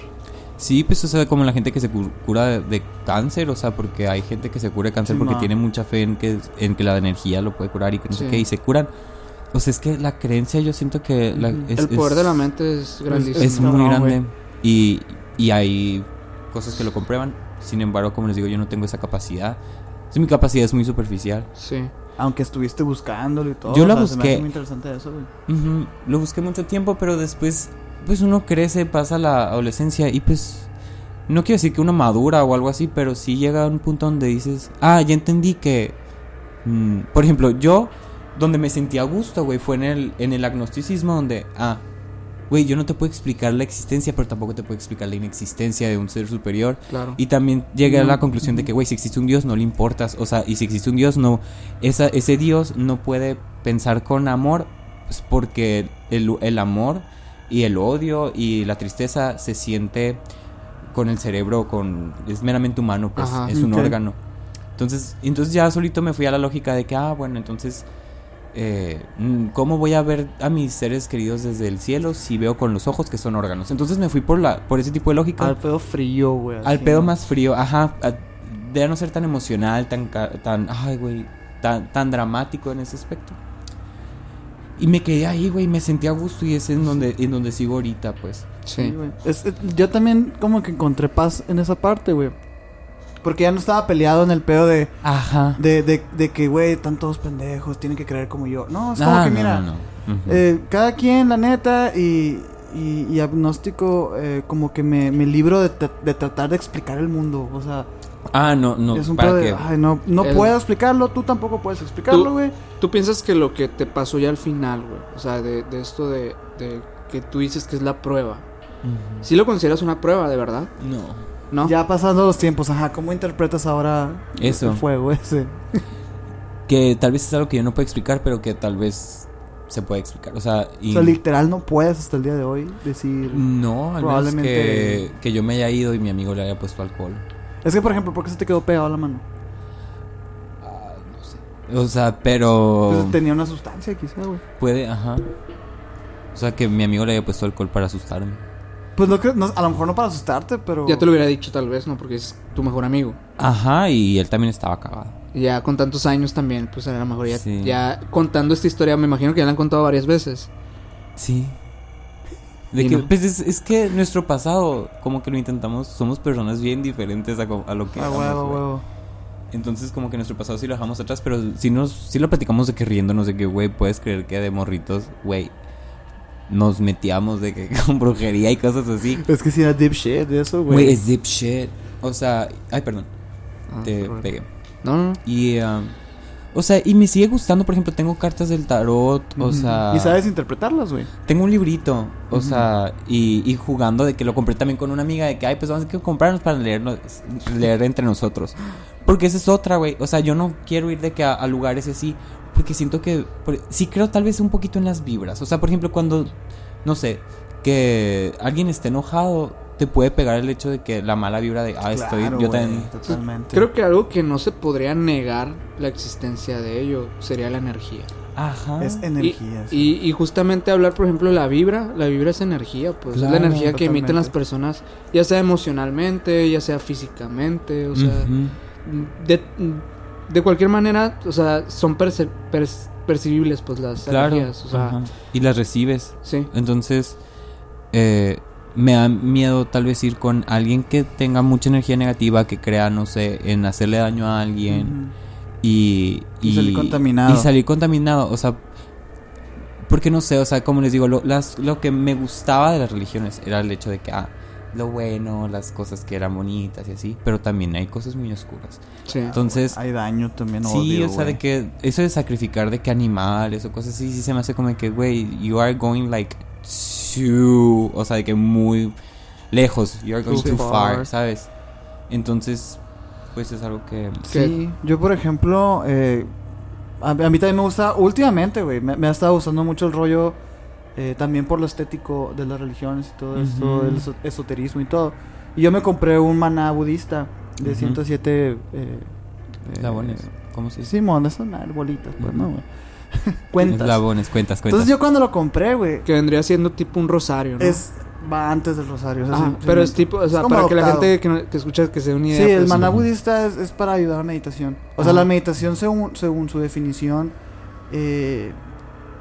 S4: Sí, pues, o sea, como la gente que se cu- cura de, de cáncer, o sea, porque hay gente que se cura de cáncer
S2: Sí,
S4: porque tiene mucha fe en que, en que la energía lo puede curar y que no sé qué, y se curan. O sea, es que la creencia yo siento que la- es,
S3: el poder
S4: es-
S3: de la mente es grandísimo.
S4: es muy
S2: no,
S4: grande y, y hay cosas que lo comprueban. Sin embargo, como les digo, yo no tengo esa capacidad. Sí, mi capacidad es muy superficial.
S3: Sí.
S2: Aunque estuviste buscándolo y todo.
S4: Yo la
S2: o sea, se me hace
S4: busqué.
S2: muy interesante eso, güey.
S4: Ujú, Lo busqué mucho tiempo, pero después, pues uno crece, pasa la adolescencia y pues no quiero decir que uno madura o algo así, pero sí llega a un punto donde dices, ah, ya entendí que, mm, por ejemplo, yo donde me sentí a gusto, güey, fue en el, en el agnosticismo donde, ah, güey, yo no te puedo explicar la existencia, pero tampoco te puedo explicar la inexistencia de un ser superior.
S3: Claro.
S4: Y también llegué a la conclusión de que, güey, si existe un Dios, no le importas. O sea, y si existe un Dios, no. Esa, ese Dios no puede pensar con amor, pues, porque el, el amor y el odio y la tristeza se siente con el cerebro, con. Es meramente humano, pues.
S3: Ajá.
S4: es un órgano. Entonces, entonces ya solito me fui a la lógica de que, ah, bueno, entonces. Eh, mm, ¿Cómo voy a ver a mis seres queridos desde el cielo si veo con los ojos que son órganos? Entonces me fui por la por ese tipo de lógica.
S2: Al pedo frío, güey.
S4: Al pedo
S2: ¿no?
S4: más frío, ajá. a- De no ser tan emocional, tan, tan, ay, güey, tan, tan dramático en ese aspecto. Y me quedé ahí, güey, me sentí a gusto y es en donde, en donde sigo ahorita, pues.
S3: Sí.
S2: güey. Es- es- yo también como que encontré paz en esa parte, güey. Porque ya no estaba peleado en el pedo de,
S4: Ajá.
S2: de, de, de que, güey, están todos pendejos, tienen que creer como yo. No, es como
S4: Ah,
S2: que,
S4: no,
S2: mira,
S4: no, no. Ujú.
S2: eh, cada quien, la neta, y, y, y agnóstico, eh, como que me, me libro de, de tratar de explicar el mundo. O sea,
S4: ah, no, no.
S2: es un
S4: ¿para
S2: pedo de,
S4: qué?
S2: ay, no, no
S3: El-
S2: puedo explicarlo, tú tampoco puedes explicarlo,
S3: Tú-
S2: güey.
S3: ¿Tú piensas que lo que te pasó ya al final, güey? O sea, de, de esto de, de que tú dices que es la prueba.
S4: Ujú.
S3: ¿Sí lo consideras una prueba, de verdad?
S4: No.
S3: ¿No?
S2: Ya pasando los tiempos, ajá, ¿cómo interpretas ahora
S4: Eso.
S2: el fuego ese?
S4: Que tal vez es algo que yo no puedo explicar, pero que tal vez se puede explicar. O sea, y...
S2: O sea, literal no puedes hasta el día de hoy decir...
S4: No, al menos
S2: Probablemente-
S4: que, que yo me haya ido y mi amigo le haya puesto alcohol.
S2: Es que, por ejemplo, ¿por qué se te quedó pegado la mano?
S4: Ah, no sé. O sea, pero...
S2: Pues tenía una sustancia quizá, güey.
S4: Puede, ajá. O sea, que mi amigo le haya puesto alcohol para asustarme.
S2: Pues no creo, no, a lo mejor no para asustarte, pero...
S3: Ya te lo hubiera dicho tal vez, ¿no? Porque es tu mejor amigo.
S4: Ajá, y él también estaba cagado.
S3: Ya con tantos años también, pues a lo mejor ya,
S4: Sí.
S3: ya contando esta historia, me imagino que ya la han contado varias veces.
S4: Sí. De que,
S3: no.
S4: pues es, es que nuestro pasado, como que lo intentamos, somos personas bien diferentes a, a lo que
S2: A
S4: éramos,
S2: huevo, huevo.
S4: Entonces, como que nuestro pasado sí lo dejamos atrás, pero sí, nos, sí lo platicamos de que riéndonos de que, güey, puedes creer que de morritos, güey, nos metíamos de que con brujería y cosas así.
S2: Es que si era deep shit de eso,
S4: Güey,
S2: güey.
S4: es deep shit. O sea, ay, perdón,
S3: Ah,
S4: te pegué.
S3: No.
S4: Y, um, o sea, y me sigue gustando, por ejemplo, tengo cartas del tarot, o sea...
S2: Y sabes interpretarlas, güey.
S4: Tengo un librito, o sea, y, y jugando de que lo compré también con una amiga de que, ay, pues vamos a que comprarnos para leernos, leer entre nosotros. Porque esa es otra, güey. O sea, yo no quiero ir de que a, a lugares así, porque siento que, por- sí creo tal vez un poquito en las vibras. O sea, por ejemplo, cuando, no sé, que alguien esté enojado, te puede pegar el hecho de que la mala vibra de, ah, estoy, yo también...
S2: Totalmente.
S3: Creo que algo que no se podría negar la existencia de ello sería la energía.
S4: Aja.
S2: Es
S3: Y,
S2: energía. sí.
S3: y, y justamente hablar, por ejemplo, de la vibra, la vibra es energía, pues es la energía que emiten las personas, ya sea emocionalmente, ya sea físicamente, o sea, de, de cualquier manera, o sea, son perc- percibibles, pues las
S4: Claro.
S3: energías, o sea.
S4: Y las recibes.
S3: sí.
S4: Entonces, eh, me da miedo tal vez ir con alguien que tenga mucha energía negativa, que crea, no sé, en hacerle daño a alguien y,
S2: Y salir contaminado.
S4: Y salir contaminado, o sea, porque no sé, o sea, como les digo, lo, las, lo que me gustaba de las religiones era el hecho de que, ah, lo bueno, las cosas que eran bonitas y así, pero también hay cosas muy oscuras.
S3: Sí.
S4: Entonces,
S2: Hay daño también,
S4: Sí,
S2: odio,
S4: o sea, de que eso de sacrificar de que animales o cosas así, sí se me hace como que, güey, you are going like too, o sea, de que muy lejos, you are going
S2: Too
S4: too far,
S2: far.
S4: ¿sabes? Entonces, pues es algo que...
S2: Sí, yo por ejemplo, eh, a, a mí también me gusta, últimamente, güey, me, me ha estado gustando mucho el rollo, eh, también por lo estético de las religiones y todo esto,
S4: Ujú.
S2: el eso- esoterismo y todo. Y yo me compré un maná budista de
S4: Ujú.
S2: 107... Eh,
S4: Eslabones,
S2: eh,
S4: ¿cómo se dice?
S2: Simón, esas madre, bolitas, pues. ¿no, güey? Cuentas.
S4: Eslabones, cuentas, cuentas.
S2: Entonces yo cuando lo compré, güey,
S3: Que vendría siendo tipo un rosario, ¿no?
S2: es... Va antes del rosario. o sea,
S3: Ajá,
S2: sí-
S3: pero es tipo, o sea, para que la gente que, no- que escucha que se una
S2: Sí, el
S3: pues,
S2: maná budista es, es para ayudar a la meditación. O sea, la meditación, según, según su definición, eh,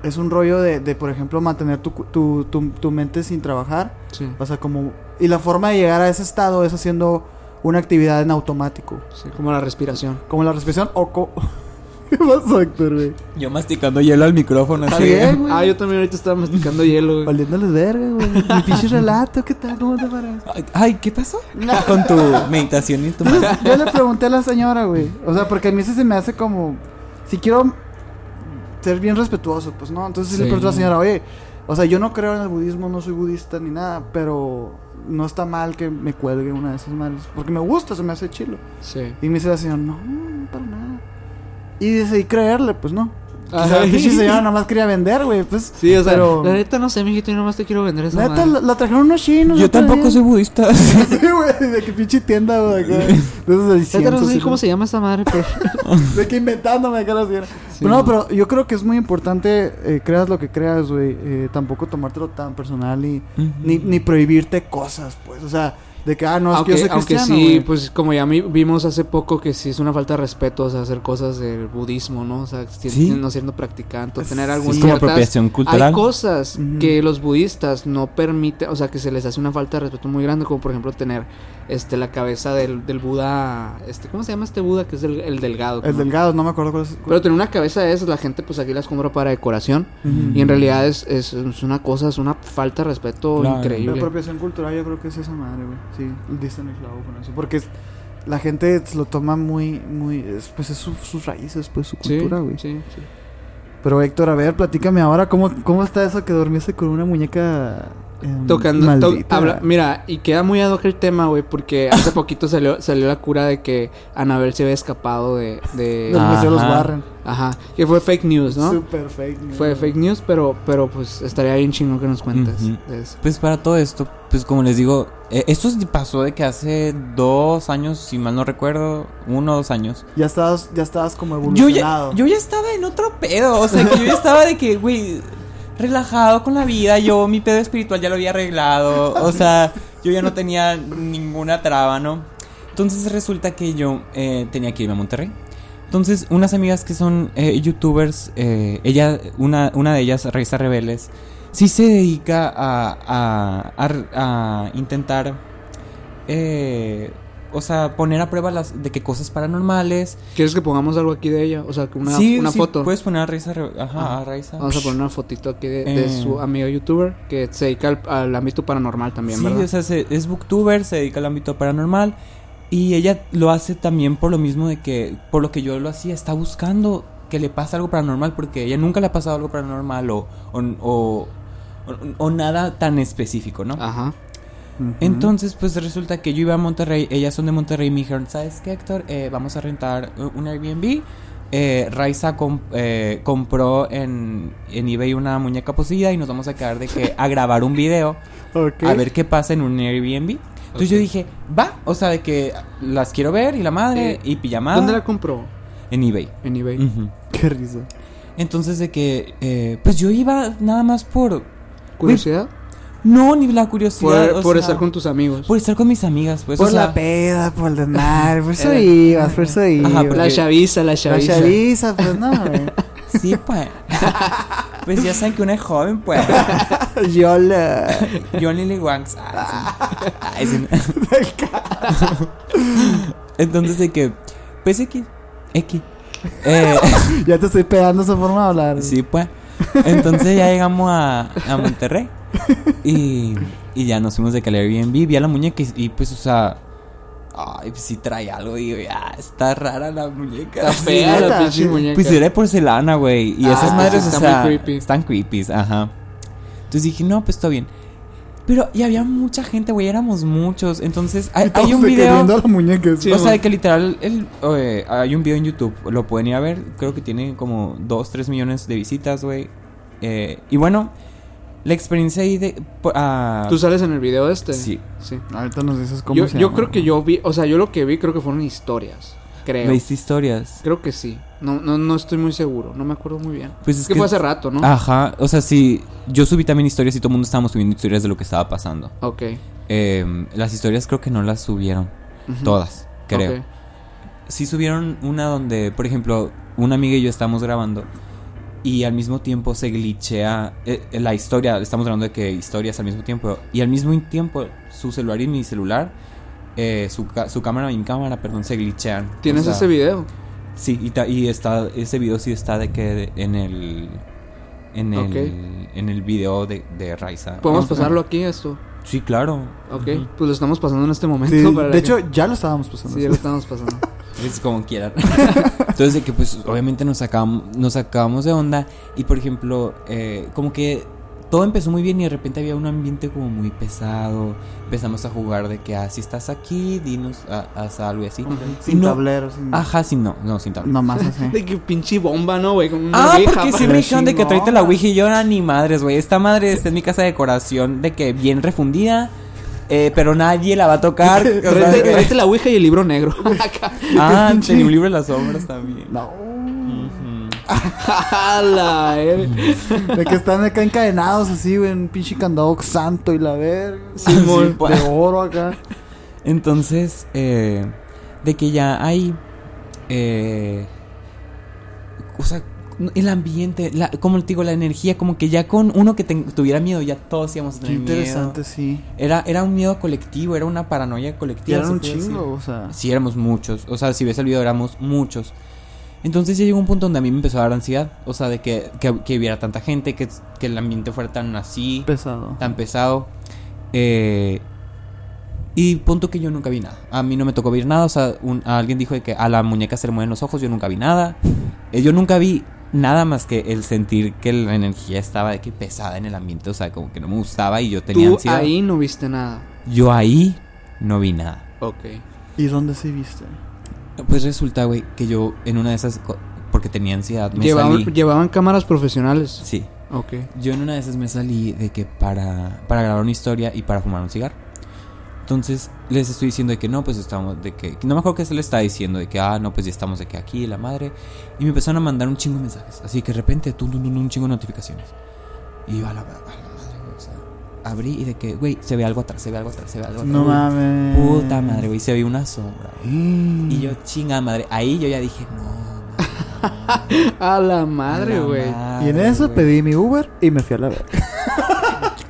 S2: es un rollo de, de, por ejemplo, mantener tu, tu, tu, tu mente sin trabajar.
S3: Sí,
S2: O sea, como... Y la forma de llegar a ese estado es haciendo una actividad en automático.
S3: sí, como la respiración.
S2: Como la respiración o... co- ¿Qué pasó, Héctor, güey?
S4: Yo masticando hielo al micrófono.
S2: Está bien, güey.
S3: Ah, yo también ahorita estaba masticando hielo, güey.
S2: Valiéndoles verga, güey. Mi pinche relato, ¿qué tal? ¿Cómo te parece?
S4: Ay, ¿qué pasó? Con tu meditación y tu...
S2: Yo le pregunté a la señora, güey. O sea, porque a mí ese se me hace como. Si quiero ser bien respetuoso, pues no. Entonces sí, le
S3: Sí.
S2: pregunté a la señora, oye, o sea, yo no creo en el budismo, no soy budista ni nada, pero no está mal que me cuelgue una de esas madres. Porque me gusta, se me hace chilo.
S3: Sí.
S2: Y me dice la señora, no, no, para nada. Y decidí creerle, pues no. La pinche señora nada más quería vender, güey, pues.
S3: Sí, o sea,
S2: pero.
S3: la neta no sé, mijito, yo nomás te quiero vender esa
S2: Neta,
S3: madre.
S2: la, la trajeron unos chinos.
S4: Yo tampoco
S2: día.
S4: soy budista.
S2: Sí, güey, de que pinche tienda, güey, acá. De esos de
S3: Neta no sé cómo se llama esa madre, pero...
S2: De que inventándome acá la señora.
S3: Sí.
S2: Pero no, pero yo creo que es muy importante, eh, creas lo que creas, güey. eh, tampoco tomártelo tan personal y, ni, ni prohibirte cosas, pues. O sea, De que, ah, no, es
S3: aunque,
S2: que yo soy
S3: aunque
S2: cristiano,
S3: sí,
S2: güey.
S3: pues como ya vimos hace poco que sí es una falta de respeto, o sea, hacer cosas del budismo, ¿no? O sea, si-
S4: Sí.
S3: no siendo practicante, o tener
S2: Sí.
S3: algún
S4: Es como apropiación cultural.
S3: Hay cosas
S2: Ujú.
S3: que los budistas no permiten, o sea, que se les hace una falta de respeto muy grande, como por ejemplo tener este la cabeza del, del Buda, este, ¿cómo se llama este Buda? Que es el, el delgado.
S2: El
S3: ¿no?
S2: delgado, no me acuerdo cuál es.
S3: Pero tener una cabeza de esas, la gente pues aquí las compra para decoración.
S2: Ujú.
S3: Y en realidad es, es, es una cosa, es una falta de respeto
S4: Claro.
S2: La
S3: increíble.
S2: apropiación cultural yo creo que es esa madre, güey. Sí, diste en el clavo con eso. Porque es- la gente lo toma muy, muy... es- pues es su- sus raíces, pues su cultura, güey.
S3: sí, sí.
S2: Pero Héctor, a ver, platícame ahora, ¿cómo, cómo está eso que dormiste con una muñeca
S3: Tocando, to-
S2: maldita?
S3: habla- mira, y queda muy ad hoc el tema, güey, porque hace poquito salió, salió la cura de que Anabel se había escapado de... de
S2: los
S4: Ajá.
S2: Warren.
S3: ajá, que fue fake news, ¿no?
S2: Super fake. news.
S3: Fue fake news, pero, pero pues estaría bien chingón que nos cuentes de eso.
S4: Pues para todo esto, pues como les digo, eh, esto pasó de que hace dos años, si mal no recuerdo, uno o dos años.
S2: Ya estabas, ya estabas como
S4: Yo
S2: evolucionado.
S4: ya, yo ya estaba en otro pedo, o sea, que yo ya estaba de que, güey, relajado con la vida, yo mi pedo espiritual ya lo había arreglado, o sea, yo ya no tenía ninguna traba, ¿no? Entonces resulta que yo eh, tenía que irme a Monterrey. Entonces, unas amigas que son eh, youtubers, eh, ella, una, una de ellas, Raiza Rebeles, sí se dedica a, a, a- a intentar, eh, o sea, poner a prueba las, de que cosas paranormales.
S3: ¿Quieres que pongamos algo aquí de ella? O sea, que una,
S4: sí,
S3: una
S4: sí,
S3: foto.
S4: Puedes poner a Raiza, ajá, a Raiza.
S3: Vamos a poner una fotito aquí de, de
S4: Eh.
S3: su amigo youtuber que se dedica al, al ámbito paranormal también,
S4: sí,
S3: ¿verdad?
S4: o sea, se- es booktuber, se dedica al ámbito paranormal. Y ella lo hace también por lo mismo de que, por lo que yo lo hacía, está buscando que le pase algo paranormal, porque ella nunca le ha pasado algo paranormal o, o- o nada tan específico, ¿no?
S3: Ajá.
S4: Entonces, pues resulta que yo iba a Monterrey, ellas son de Monterrey y me dijeron, ¿sabes qué, Héctor? Eh, vamos a rentar un Airbnb. Eh, Raiza eh, compró en, en eBay una muñeca poseída y nos vamos a quedar de que a grabar un video a ver qué pasa en un Airbnb. Entonces yo dije, va, o sea, de que las quiero ver y la madre
S3: Eh,
S4: y pijamada
S3: ¿Dónde la compró?
S4: en eBay.
S3: En eBay.
S2: Qué risa.
S4: Entonces de que, eh, pues yo iba nada más por,
S3: ¿Curiosidad?
S4: No, ni la curiosidad.
S3: Por,
S4: o
S3: por
S4: sea,
S3: estar con tus amigos.
S4: Por estar con mis amigas, pues.
S2: Por
S4: o sea,
S2: la peda, por el desmadre, por eso ibas, por eso ibas.
S4: Ajá,
S3: la chaviza, la
S2: La
S3: chaviza.
S2: chaviza, pues no, güey.
S4: Sí, pues. pues ya saben que una es joven, pues.
S2: Yo la...
S4: John Lily Wanks. Entonces de que, pues X, X. Eh,
S2: Ya te estoy pegando esa forma de hablar.
S4: sí, pues. Entonces ya llegamos a, a Monterrey. Y, y ya nos fuimos de que al Airbnb, vi a la muñeca y, y, pues, o sea, ay, pues sí trae algo. Digo, ya, está rara la muñeca.
S3: Está fea la pinche muñeca.
S4: Pues era de porcelana, güey. Y
S3: Ah,
S4: esas
S3: sí,
S4: madres,
S3: sí,
S4: o sea,
S3: muy creepy.
S4: están creepy, ajá. Entonces dije, no, pues está bien. Pero, y había mucha gente, güey, éramos muchos. Entonces, hay, hay un video.
S2: a la muñeca.
S3: Sí,
S4: o sea, de que literal, el, eh, hay un video en YouTube, lo pueden ir a ver. Creo que tiene como 2, 3 millones de visitas, güey. Eh, y bueno, la experiencia ahí de. ah,
S3: ¿Tú sales en el video este?
S4: Sí.
S3: Sí.
S2: Ahorita nos dices cómo
S3: Yo,
S2: se
S3: yo
S2: llama.
S3: creo que yo vi, o sea, yo lo que vi creo que fueron historias. Creo.
S4: ¿Veis historias?
S3: Creo que sí. No, no, no estoy muy seguro. No me acuerdo muy bien.
S4: Pues
S3: es,
S4: es
S3: que,
S4: que-
S3: fue hace rato, ¿no?
S4: Ajá, o sea, sí. Yo subí también historias y todo el mundo estábamos subiendo historias de lo que estaba pasando.
S3: Ok.
S4: Eh, las historias creo que no las subieron. Todas, creo.
S3: Ok.
S4: Sí subieron una donde, por ejemplo, una amiga y yo estamos grabando y al mismo tiempo se glitchea eh, la historia, estamos hablando de que historias al mismo tiempo y al mismo tiempo su celular y mi celular, eh, su, su cámara y mi cámara, perdón, se glitchean.
S3: ¿Tienes
S4: O sea,
S3: ese video?
S4: Sí, y, ta- y está, ese video sí está de que de- en el... En el, en el video de, de Raiza.
S3: ¿Podemos pasarlo aquí, esto?
S4: Sí, claro.
S3: Ok. Pues lo estamos pasando en este momento.
S2: Sí,
S3: para
S2: de hecho, ya lo estábamos pasando.
S3: Sí, ya lo estamos pasando.
S4: Es como quieran. Entonces, de que pues obviamente nos sacamos, nos sacábamos de onda. Y por ejemplo, eh, como que todo empezó muy bien y de repente había un ambiente como muy pesado. Empezamos a jugar de que, ah, si estás aquí, dinos, a- haz algo y así.
S2: Sin
S4: No.
S2: tablero, sin...
S4: Ajá, sí, no, no, sin tablero.
S2: Nomás así.
S3: De que pinche bomba, ¿no, güey?
S4: Ah, porque sí me dijeron de que tráete la Ouija y yo era ni madres, güey. Esta madre está en mi casa de decoración de que bien refundida. eh, pero nadie la va a tocar.
S3: tráete la ouija y el libro negro. Acá.
S4: ah, tenía un libro de las sombras también.
S2: No.
S3: Eh.
S2: De que están acá encadenados así, güey, un pinche candado santo y la verga.
S3: Simón.
S2: de oro acá.
S4: Entonces, eh, de que ya hay. Eh, o sea, el ambiente, la, como te digo, la energía, como que ya con uno que tuviera miedo, ya todos íbamos a
S2: Qué
S4: tener
S2: interesante,
S4: miedo.
S2: sí. Era
S4: Era, era un miedo colectivo, era una paranoia colectiva.
S2: eran
S4: se
S2: un
S4: decir.
S2: chingo, o sea.
S4: Sí, éramos muchos. O sea, si ves el video, éramos muchos. Entonces ya llegó un punto donde a mí me empezó a dar ansiedad. O sea, de que, que, que hubiera tanta gente, que, que el ambiente fuera tan así,
S2: Pesado.
S4: tan pesado. Eh, y punto que yo nunca vi nada. A mí no me tocó ver nada. O sea, un- alguien dijo de que a la muñeca se le mueven los ojos. Yo nunca vi nada. Eh, yo nunca vi nada más que el sentir que la energía estaba de que pesada en el ambiente. O sea, como que no me gustaba y yo tenía
S3: Tú
S4: ansiedad.
S3: ahí no viste nada.
S4: Yo ahí no vi nada.
S3: Ok.
S2: ¿Y dónde sí viste?
S4: Pues resulta, güey, que yo en una de esas, porque tenía ansiedad, me
S3: Llevaban,
S4: salí.
S3: llevaban cámaras profesionales.
S4: Sí,
S3: Ok.
S4: yo en una de esas me salí de que para, para grabar una historia y para fumar un cigarro. Entonces les estoy diciendo de que no, pues estamos, de que, no me acuerdo qué se le está diciendo, de que, ah, no, pues ya estamos de que aquí, la madre. Y me empezaron a mandar un chingo de mensajes, así que de repente, tú, un chingo de notificaciones. Y yo a la, a la abrí y de que, güey, se ve algo atrás, se ve algo atrás, se ve algo atrás.
S2: No mames.
S4: Puta madre, güey, se ve una sombra.
S2: Mm.
S4: Y yo, chinga madre, ahí yo ya dije, no,
S3: A la madre, güey.
S2: Y en eso pedí mi Uber y me fui a la verga.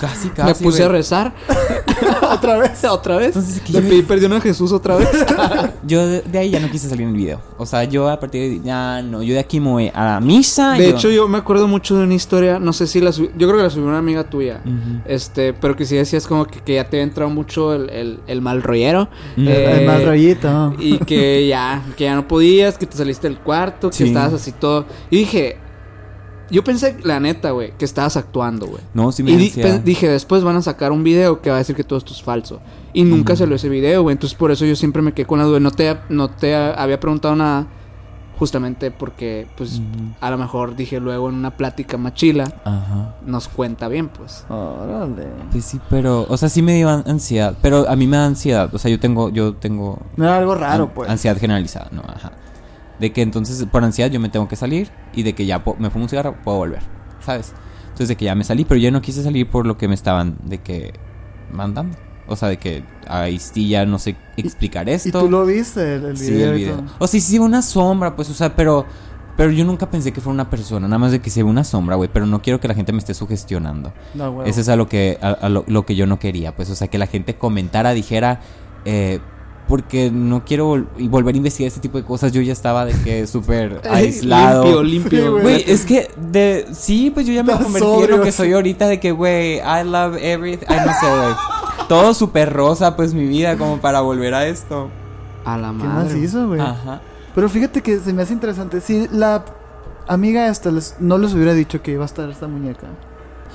S4: Casi, casi.
S3: Me puse a rezar.
S2: ¿Otra vez?
S3: ¿Otra vez?
S4: Entonces,
S3: Le pedí perdón a Jesús otra vez.
S4: Yo de, de ahí ya no quise salir en el video. O sea, yo a partir de ahí, ya no, yo de aquí me voy a la misa.
S3: De
S4: yo-
S3: hecho, yo me acuerdo mucho de una historia, no sé si la subí, yo creo que la subió una amiga tuya. Este, pero que sí decías como que, que ya te había entrado mucho el, el, el mal rollero. Eh,
S2: El mal rollito.
S3: Y que ya, que ya no podías, que te saliste del cuarto, que
S4: Sí.
S3: estabas así todo. Y dije, yo pensé, la neta, güey, que estabas actuando, güey.
S4: No, sí me
S3: Y di- dije, después van a sacar un video que va a decir que todo esto es falso. Y nunca
S4: Ujú.
S3: salió ese video, güey. Entonces por eso yo siempre me quedé con la duda. No te, no te había preguntado nada. Justamente porque, pues, a lo mejor dije luego en una plática machila,
S4: Ajá.
S3: nos cuenta bien, pues.
S2: Órale.
S4: Pues sí, pero, o sea, sí me dio an- ansiedad. Pero a mí me da ansiedad. O sea, yo tengo, yo tengo
S2: No era algo raro,
S4: an-
S2: pues.
S4: ansiedad generalizada, no, ajá. De que entonces por ansiedad yo me tengo que salir y de que ya me fumo un cigarro, puedo volver, ¿sabes? Entonces de que ya me salí, pero ya no quise salir por lo que me estaban de que mandando. O sea, de que ahí sí ya no sé explicar esto.
S2: ¿Y tú lo viste, el, el
S4: Sí,
S2: video?
S4: el video.
S2: todo?
S4: O sea, sí, una sombra, pues, o sea, pero. Pero yo nunca pensé que fuera una persona, nada más de que se ve una sombra, güey. Pero no quiero que la gente me esté sugestionando.
S2: No.
S4: Eso es a lo que, a, a lo, lo que yo no quería, pues, o sea, que la gente comentara, dijera, eh, porque no quiero vol- y volver a investigar este tipo de cosas. Yo ya estaba de que súper aislado.
S3: Limpio, limpio.
S2: Güey.
S4: Güey, es que de sí, pues yo ya me
S2: Estás
S4: convertí en lo que soy ahorita de que, güey, I love everything. Ay, no sé, güey. Todo súper rosa, pues mi vida, como para volver a esto.
S3: A la
S2: ¿Qué
S3: madre.
S2: más hizo, güey?
S4: Ajá.
S2: Pero fíjate que se me hace interesante. Si la amiga esta les- no les hubiera dicho que iba a estar esta muñeca.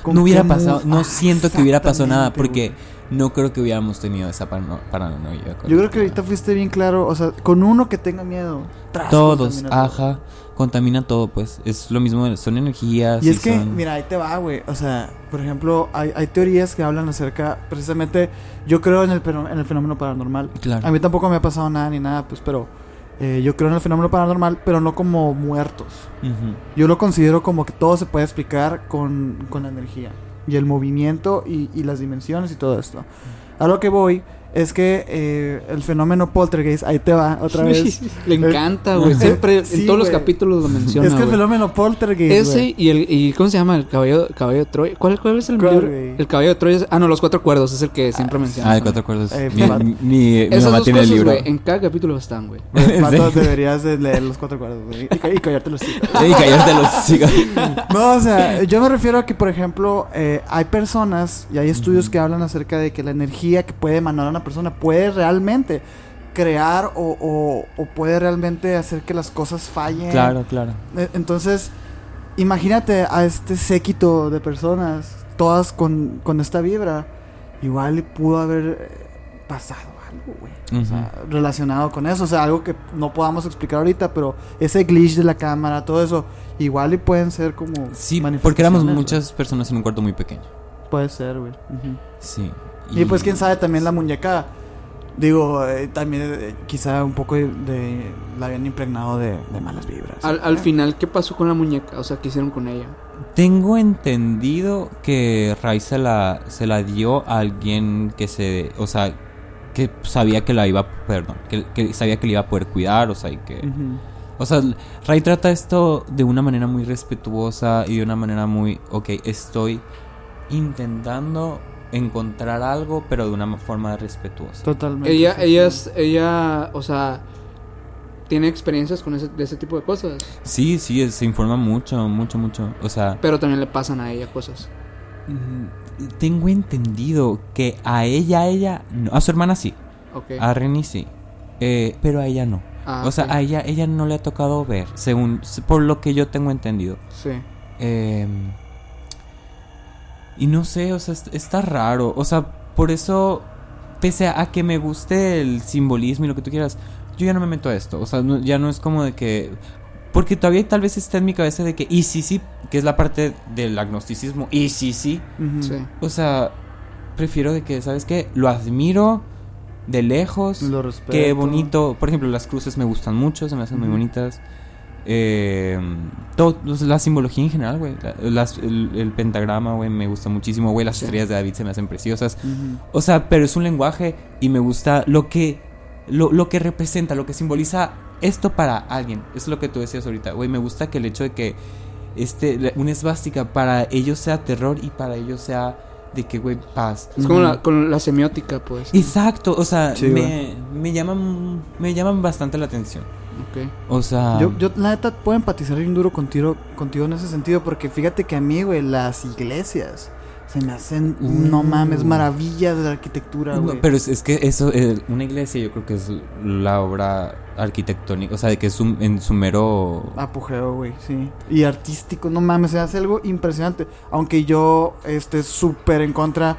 S2: ¿con
S4: No hubiera
S2: qué
S4: pasado, no siento que hubiera pasado nada porque no creo que hubiéramos tenido esa parano- paranoia.
S2: Yo creo que ahorita fuiste bien claro. O sea, con uno que tenga miedo. tras,
S4: Todos, ajá, contamina todo, pues. Es lo mismo, son energías.
S2: Y es que,
S4: son-
S2: mira, ahí te va, güey. O sea, por ejemplo, hay, hay teorías que hablan acerca, precisamente, yo creo en el, en el fenómeno paranormal.
S4: Claro.
S2: A mí tampoco me ha pasado nada ni nada, pues, pero eh, yo creo en el fenómeno paranormal, pero no como muertos. Yo lo considero como que todo se puede explicar con, con la energía y el movimiento y, las dimensiones y todo esto. A lo que voy es que eh, el fenómeno poltergeist, ahí te va otra vez.
S3: Le encanta, güey.
S2: Eh,
S3: Siempre,
S2: sí,
S3: en todos los capítulos lo menciona,
S2: es que el fenómeno poltergeist.
S3: Ese y el y ¿cómo se llama? El caballo, caballo de Troya. ¿Cuál, cuál es el
S2: ¿Cuál,
S3: libro? El caballo de Troya. es- Ah, no, los cuatro cuerdos es el que siempre menciona.
S4: Ah, de cuatro cuerdas.
S2: Eh,
S4: mi,
S2: va-
S4: mi- mi- mi
S3: Esas
S4: mamá
S3: dos
S4: tiene
S3: cosas,
S4: el libro.
S3: en cada capítulo están, güey.
S4: ¿En
S2: Vato,
S4: serio?
S2: deberías de leer los cuatro güey, y, ca- y callarte los hijos.
S4: Y callarte los chicos.
S2: No, o sea, yo me refiero a que, por ejemplo, eh, hay personas y hay estudios que hablan acerca de que la energía que puede emanar una persona puede realmente crear o, o- o puede realmente hacer que las cosas fallen.
S4: Claro, claro.
S2: Eh, Entonces, imagínate a este séquito de personas, todas con, con esta vibra, igual pudo haber eh, pasado algo, güey. O sea, relacionado con eso, o sea, algo que no podamos explicar ahorita, pero ese glitch de la cámara, todo eso, igual y pueden ser como
S4: Sí, porque éramos muchas personas en un cuarto muy pequeño.
S2: Puede ser, güey.
S4: Sí.
S2: Y, pues quién sabe también la muñeca, digo, eh, también eh, quizá un poco de, de- la habían impregnado de, de malas vibras.
S3: Al, al final, ¿qué pasó con la muñeca? O sea, ¿qué hicieron con ella?
S4: Tengo entendido que Ray se la, se la dio a alguien que se... O sea, que sabía que la iba, perdón, que, que sabía que le iba a poder cuidar, o sea, y que...
S2: Ujú.
S4: O sea, Ray trata esto de una manera muy respetuosa y de una manera muy, ok, estoy intentando encontrar algo, pero de una forma respetuosa.
S2: Totalmente.
S3: Ella, ella, es- ella, o sea, tiene experiencias con ese, de ese tipo de cosas.
S4: Sí, sí, es- se informa mucho, mucho, mucho. O sea,
S3: Pero también le pasan a ella cosas.
S4: mm, tengo entendido que a ella, a ella, no, a su hermana sí, a Renny sí, eh, pero a ella no.
S3: Ah,
S4: o sea, a ella, ella no le ha tocado ver, según, por lo que yo tengo entendido.
S3: Sí.
S4: Eh, y no sé, o sea, est- está raro. O sea, por eso, pese a, que me guste el simbolismo y lo que tú quieras, yo ya no me meto a esto. O sea, no- ya no es como de que... Porque todavía tal vez está en mi cabeza de que, y sí, sí, que es la parte del agnosticismo, y sí, sí.
S3: Sí.
S4: O sea, prefiero de que, ¿sabes qué? Lo admiro de lejos.
S2: Lo respeto.
S4: Qué bonito. Por ejemplo, las cruces me gustan mucho, se me hacen muy bonitas. Eh, todo, la simbología en general, güey. El, el pentagrama, güey, me gusta muchísimo, güey. Las
S3: Sí.
S4: estrellas de David se me hacen preciosas. O sea, pero es un lenguaje y me gusta lo que, lo, lo que representa, lo que simboliza esto para alguien. Es lo que tú decías ahorita, güey. Me gusta que el hecho de que este, una esvástica para ellos sea terror y para ellos sea de que, güey, paz.
S3: Es como
S2: Ujú.
S3: la, con la semiótica, pues.
S4: Exacto, o sea,
S2: Sí,
S4: me, me llaman me llaman bastante la atención.
S3: Ok.
S4: O sea,
S2: Yo, yo, la neta, puedo empatizar bien duro contigo, contigo en ese sentido, porque fíjate que a mí, güey, las iglesias se me hacen, no
S4: Uh.
S2: mames, maravillas de la arquitectura,
S4: no,
S2: güey.
S4: pero es, es que eso eh, una iglesia yo creo que es la obra arquitectónica, o sea, de que es un- en su mero
S2: Apogeo, güey, sí. Y artístico, no mames, se hace algo impresionante. Aunque yo esté súper en contra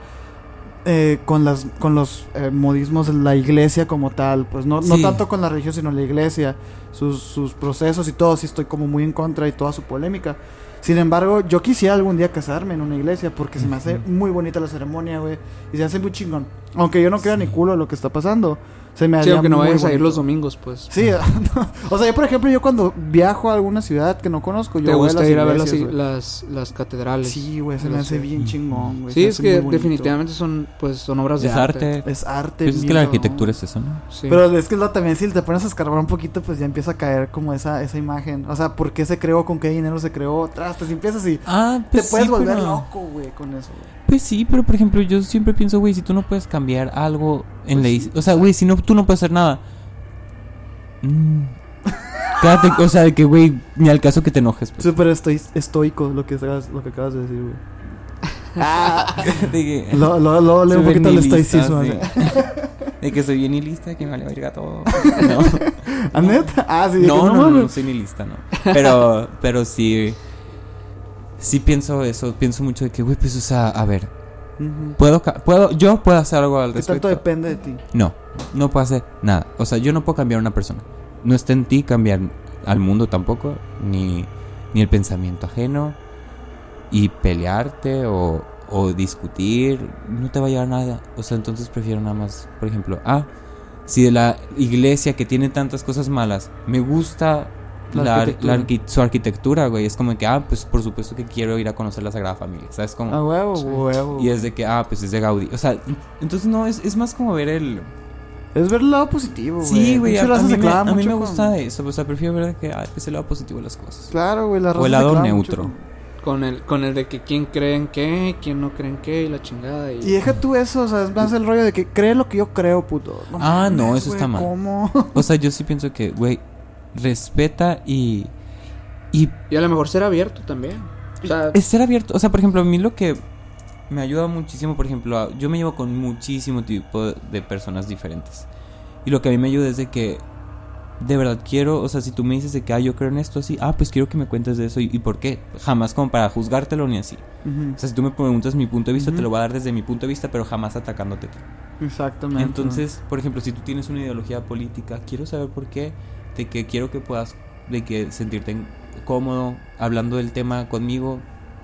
S2: eh, con las con los eh, modismos de la iglesia como tal. Pues no, no
S4: Sí.
S2: tanto con la religión, sino la iglesia. Sus, sus procesos y todo, sí estoy como muy en contra y toda su polémica. Sin embargo, yo quisiera algún día casarme en una iglesia porque se me hace muy bonita la ceremonia, güey. Y se hace muy chingón. Aunque yo no crea ni culo de lo que está pasando. Se me
S3: Sí, aunque no vayas a ir
S2: bonito.
S3: los domingos, pues.
S2: Sí, o sea, yo por ejemplo, yo cuando viajo a alguna ciudad que no conozco, yo
S3: ¿Te
S2: voy
S3: gusta
S2: las
S3: ir a ver las, las, las catedrales?
S2: Sí, güey, se me hace
S3: sé.
S2: bien chingón, güey.
S3: Sí, es que
S2: bonito.
S3: definitivamente son, pues, son obras de
S4: es
S3: arte.
S4: arte.
S2: es arte.
S4: Pues es que la arquitectura es eso, ¿no?
S3: Sí.
S2: Pero es que lo también si te pones a escarbar un poquito, pues ya empieza a caer como esa esa imagen. O sea, ¿por qué se creó? ¿Con qué dinero se creó? Trastes, empiezas y
S4: Ah,
S2: te
S4: pues
S2: puedes
S4: sí,
S2: volver
S4: pero-
S2: loco, güey, con eso, güey.
S4: Pues sí, pero por ejemplo, yo siempre pienso, güey, si tú no puedes cambiar algo en
S2: Pues
S4: la
S2: sí,
S4: O sea, güey, si no, tú no puedes hacer nada. Mm. Quédate, o sea, de que, güey, ni al caso que te enojes. Pues.
S2: Súper estoy, estoico lo que, acabas- lo que acabas de decir, güey.
S4: De que,
S2: Lo, lo, lo, leo un poquito el estoicismo.
S4: sí.
S2: así.
S4: De que soy bien nihilista, que me vale verga todo. No,
S2: ¿Ah, neta? Ah, sí,
S4: no, no, no,
S2: mames.
S4: no soy nihilista, no. Pero, pero sí. Sí pienso eso, pienso mucho de que, güey, pues, o sea, a ver,
S2: Ujú.
S4: puedo, ca- puedo, yo puedo hacer algo al
S2: ¿Qué tanto
S4: respecto.
S2: depende de ti?
S4: No, no puedo hacer nada. O sea, yo no puedo cambiar a una persona. No está en ti cambiar al mundo tampoco, ni, ni el pensamiento ajeno. Y pelearte o, o discutir no te va a llevar a nada. O sea, entonces prefiero nada más, por ejemplo, ah, si de la iglesia que tiene tantas cosas malas me gusta
S2: La
S4: la,
S2: arquitectura.
S4: la arqui- su arquitectura, güey, es como que, ah, pues por supuesto que quiero ir a conocer la Sagrada Familia, ¿sabes? Como,
S2: A huevo,
S3: Sí.
S2: huevo.
S4: y es de que, ah, pues es de Gaudí. O sea, entonces no, es, es más como ver el...
S2: Es ver el lado positivo, güey.
S4: Sí, güey, a, a mí, me, a mí me
S2: con-
S4: gusta eso. O sea, prefiero ver que, ah, pues el lado positivo de las cosas.
S2: Claro, güey, la
S4: O el lado neutro.
S2: mucho con-
S3: el, con el de que quién cree en qué, quién no cree en qué, y la chingada. Y,
S2: Y deja tú eso, o sea, es más el rollo de que cree lo que yo creo, puto.
S4: Ah, no, eso está mal.
S2: ¿Cómo?
S4: O sea, yo sí pienso que, güey, respeta y... Y
S3: y a lo mejor ser abierto también. O sea,
S4: es ser abierto. O sea, por ejemplo, a mí lo que me ayuda muchísimo, por ejemplo, a- yo me llevo con muchísimo tipo de personas diferentes. Y lo que a mí me ayuda es de que de verdad quiero, o sea, si tú me dices de que, ah, yo creo en esto así, ah, pues quiero que me cuentes de eso y, y por qué. Jamás como para juzgártelo ni así. O sea, si tú me preguntas mi punto de vista, te lo voy a dar desde mi punto de vista, pero jamás atacándote.
S2: Exactamente.
S4: Entonces, por ejemplo, si tú tienes una ideología política, quiero saber por qué, de que quiero que puedas, de que sentirte en- cómodo hablando del tema conmigo,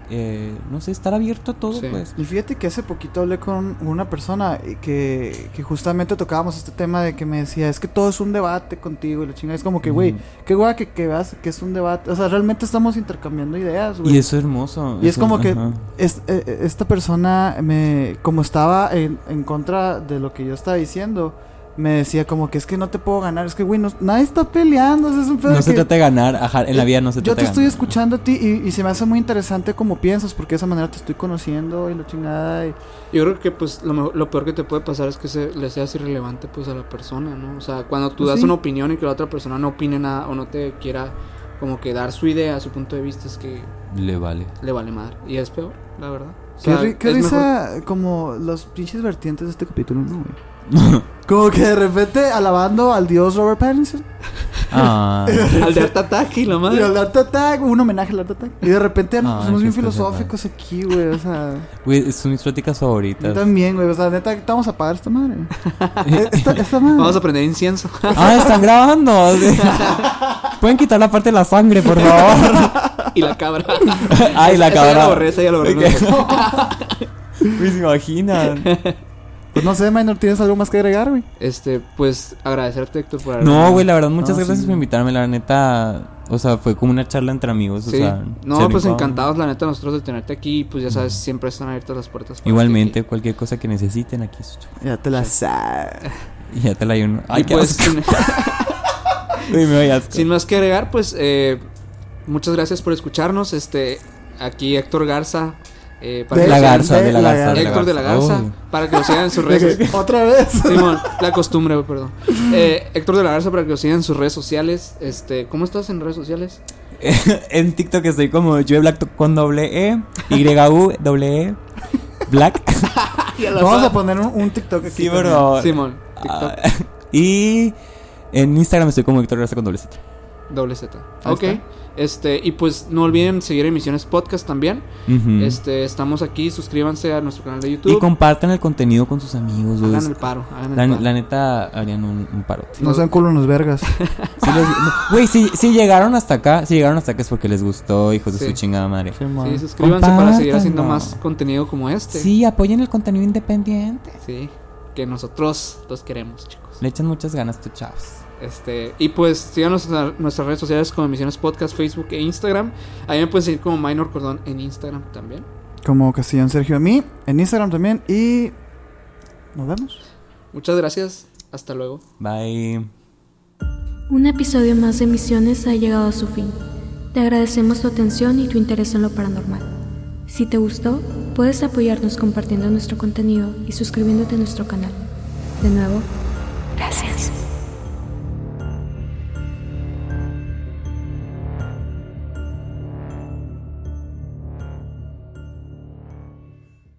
S4: eh, no sé, estar abierto a todo,
S3: Sí.
S4: pues.
S2: Y fíjate que hace poquito hablé con una persona y que, que justamente tocábamos este tema de que me decía, es que todo es un debate contigo y la chingada. Es como que, güey, qué guay que, que veas que es un debate. O sea, realmente estamos intercambiando ideas, güey.
S4: Y eso es hermoso.
S2: Y es como que es- eh, eh, esta persona, me, como estaba en, en contra de lo que yo estaba diciendo, me decía como que es que no te puedo ganar. Es que, güey, no- nadie está peleando. o sea, es un pedo
S4: No se trata de ganar, ajá, en la vida no se
S2: yo
S4: trata
S2: te
S4: de
S2: estoy
S4: ganar.
S2: escuchando a ti y, y se me hace muy interesante cómo piensas, porque de esa manera te estoy conociendo y la chingada. Y,
S3: Yo creo que pues lo, mejor- lo peor que te puede pasar es que se, le seas irrelevante pues a la persona, ¿no? O sea, cuando tú
S2: Pues
S3: das
S2: sí.
S3: una opinión y que la otra persona no opine nada o no te quiera como que dar su idea, su punto de vista, es que
S4: Le vale.
S3: le vale madre. Y es peor, la verdad. O
S2: qué
S3: sea,
S2: ri- qué
S3: es mejor-
S2: risa como los pinches vertientes de este capítulo, ¿no, güey? Como que de repente alabando al dios Robert Pattinson.
S4: Ah,
S3: Al de Art Attack y la
S2: Y
S3: madre.
S2: al Art Attack, un homenaje al Art Attack. Y de repente nos
S4: Ay,
S2: pusimos bien filosóficos aquí, güey. O sea,
S4: güey, son mis pláticas
S2: yo
S4: favoritas.
S2: también, güey. O sea, neta, vamos a apagar esta madre. Eh, esta, esta madre.
S3: Vamos a prender incienso.
S4: Ah, están grabando. Pueden quitar la parte de la sangre, por favor.
S3: y la cabra.
S4: Ay, la
S3: Esa ya
S4: cabra.
S3: la borré, esa ya la borré.
S4: Güey, se imaginan.
S2: Pues no sé, Minor, ¿tienes algo más que agregar, güey?
S3: Este, pues agradecerte, Héctor, por haber
S4: No, güey, la verdad, muchas
S2: No,
S4: gracias
S2: sí.
S4: por invitarme. La neta, o sea, fue como una charla entre amigos. O
S3: Sí.
S4: sea,
S3: no, pues encantados, la neta, nosotros de tenerte aquí. Pues ya sabes, siempre están abiertas las puertas. para
S4: Igualmente, cualquier cosa que necesiten, aquí estoy.
S2: Ya te la sabes.
S4: Ya te la uno.
S3: aquí.
S4: Ay,
S3: Y
S4: qué
S3: pues,
S4: asco. me asco.
S3: sin más que agregar, pues eh, muchas gracias por escucharnos. Este, aquí Héctor Garza. Eh, para
S2: De
S4: la garza, de la
S2: la
S4: garza.
S2: garza.
S3: Héctor de la Garza. Para que lo sigan en sus redes
S2: Otra vez.
S3: Simón, la costumbre, perdón. Eh, Héctor de la Garza para que lo sigan en sus redes sociales. Este, ¿cómo estás en redes sociales?
S4: en TikTok estoy como Black con doble E, Y-U, doble E, Black.
S2: Vamos a poner un, un TikTok aquí.
S4: Sí.
S3: Simón, TikTok,
S4: Ah, y en Instagram estoy como Víctor Garza con doble Z.
S3: doble Z.
S2: Ahí
S3: Ok.
S2: está.
S3: Este, y pues no olviden seguir emisiones podcast también. Este, estamos aquí, suscríbanse a nuestro canal de YouTube.
S4: Y compartan el contenido con sus amigos. güey.
S3: hagan el paro, hagan el
S4: La,
S3: paro.
S4: la neta harían un, un parote.
S2: No sean culo unos vergas.
S4: Güey, si, si llegaron hasta acá, si llegaron hasta acá es porque les gustó, hijos de su chingada madre.
S2: Sí.
S3: Sí, suscríbanse para seguir haciendo más contenido como este.
S4: Sí, apoyen el contenido independiente.
S3: Sí, que nosotros los queremos, chicos.
S4: Le echan muchas ganas, tú chavos.
S3: Este, y pues síganos en nuestras redes sociales como Emisiones Podcast, Facebook e Instagram. Ahí me pueden seguir como Minor Cordón en Instagram también.
S2: Como Castellán Sergio a mí. En Instagram también. Y. Nos vemos.
S3: Muchas gracias. Hasta luego.
S4: Bye.
S1: Un episodio más de Misiones ha llegado a su fin. Te agradecemos tu atención y tu interés en lo paranormal. Si te gustó, puedes apoyarnos compartiendo nuestro contenido y suscribiéndote a nuestro canal. De nuevo, gracias.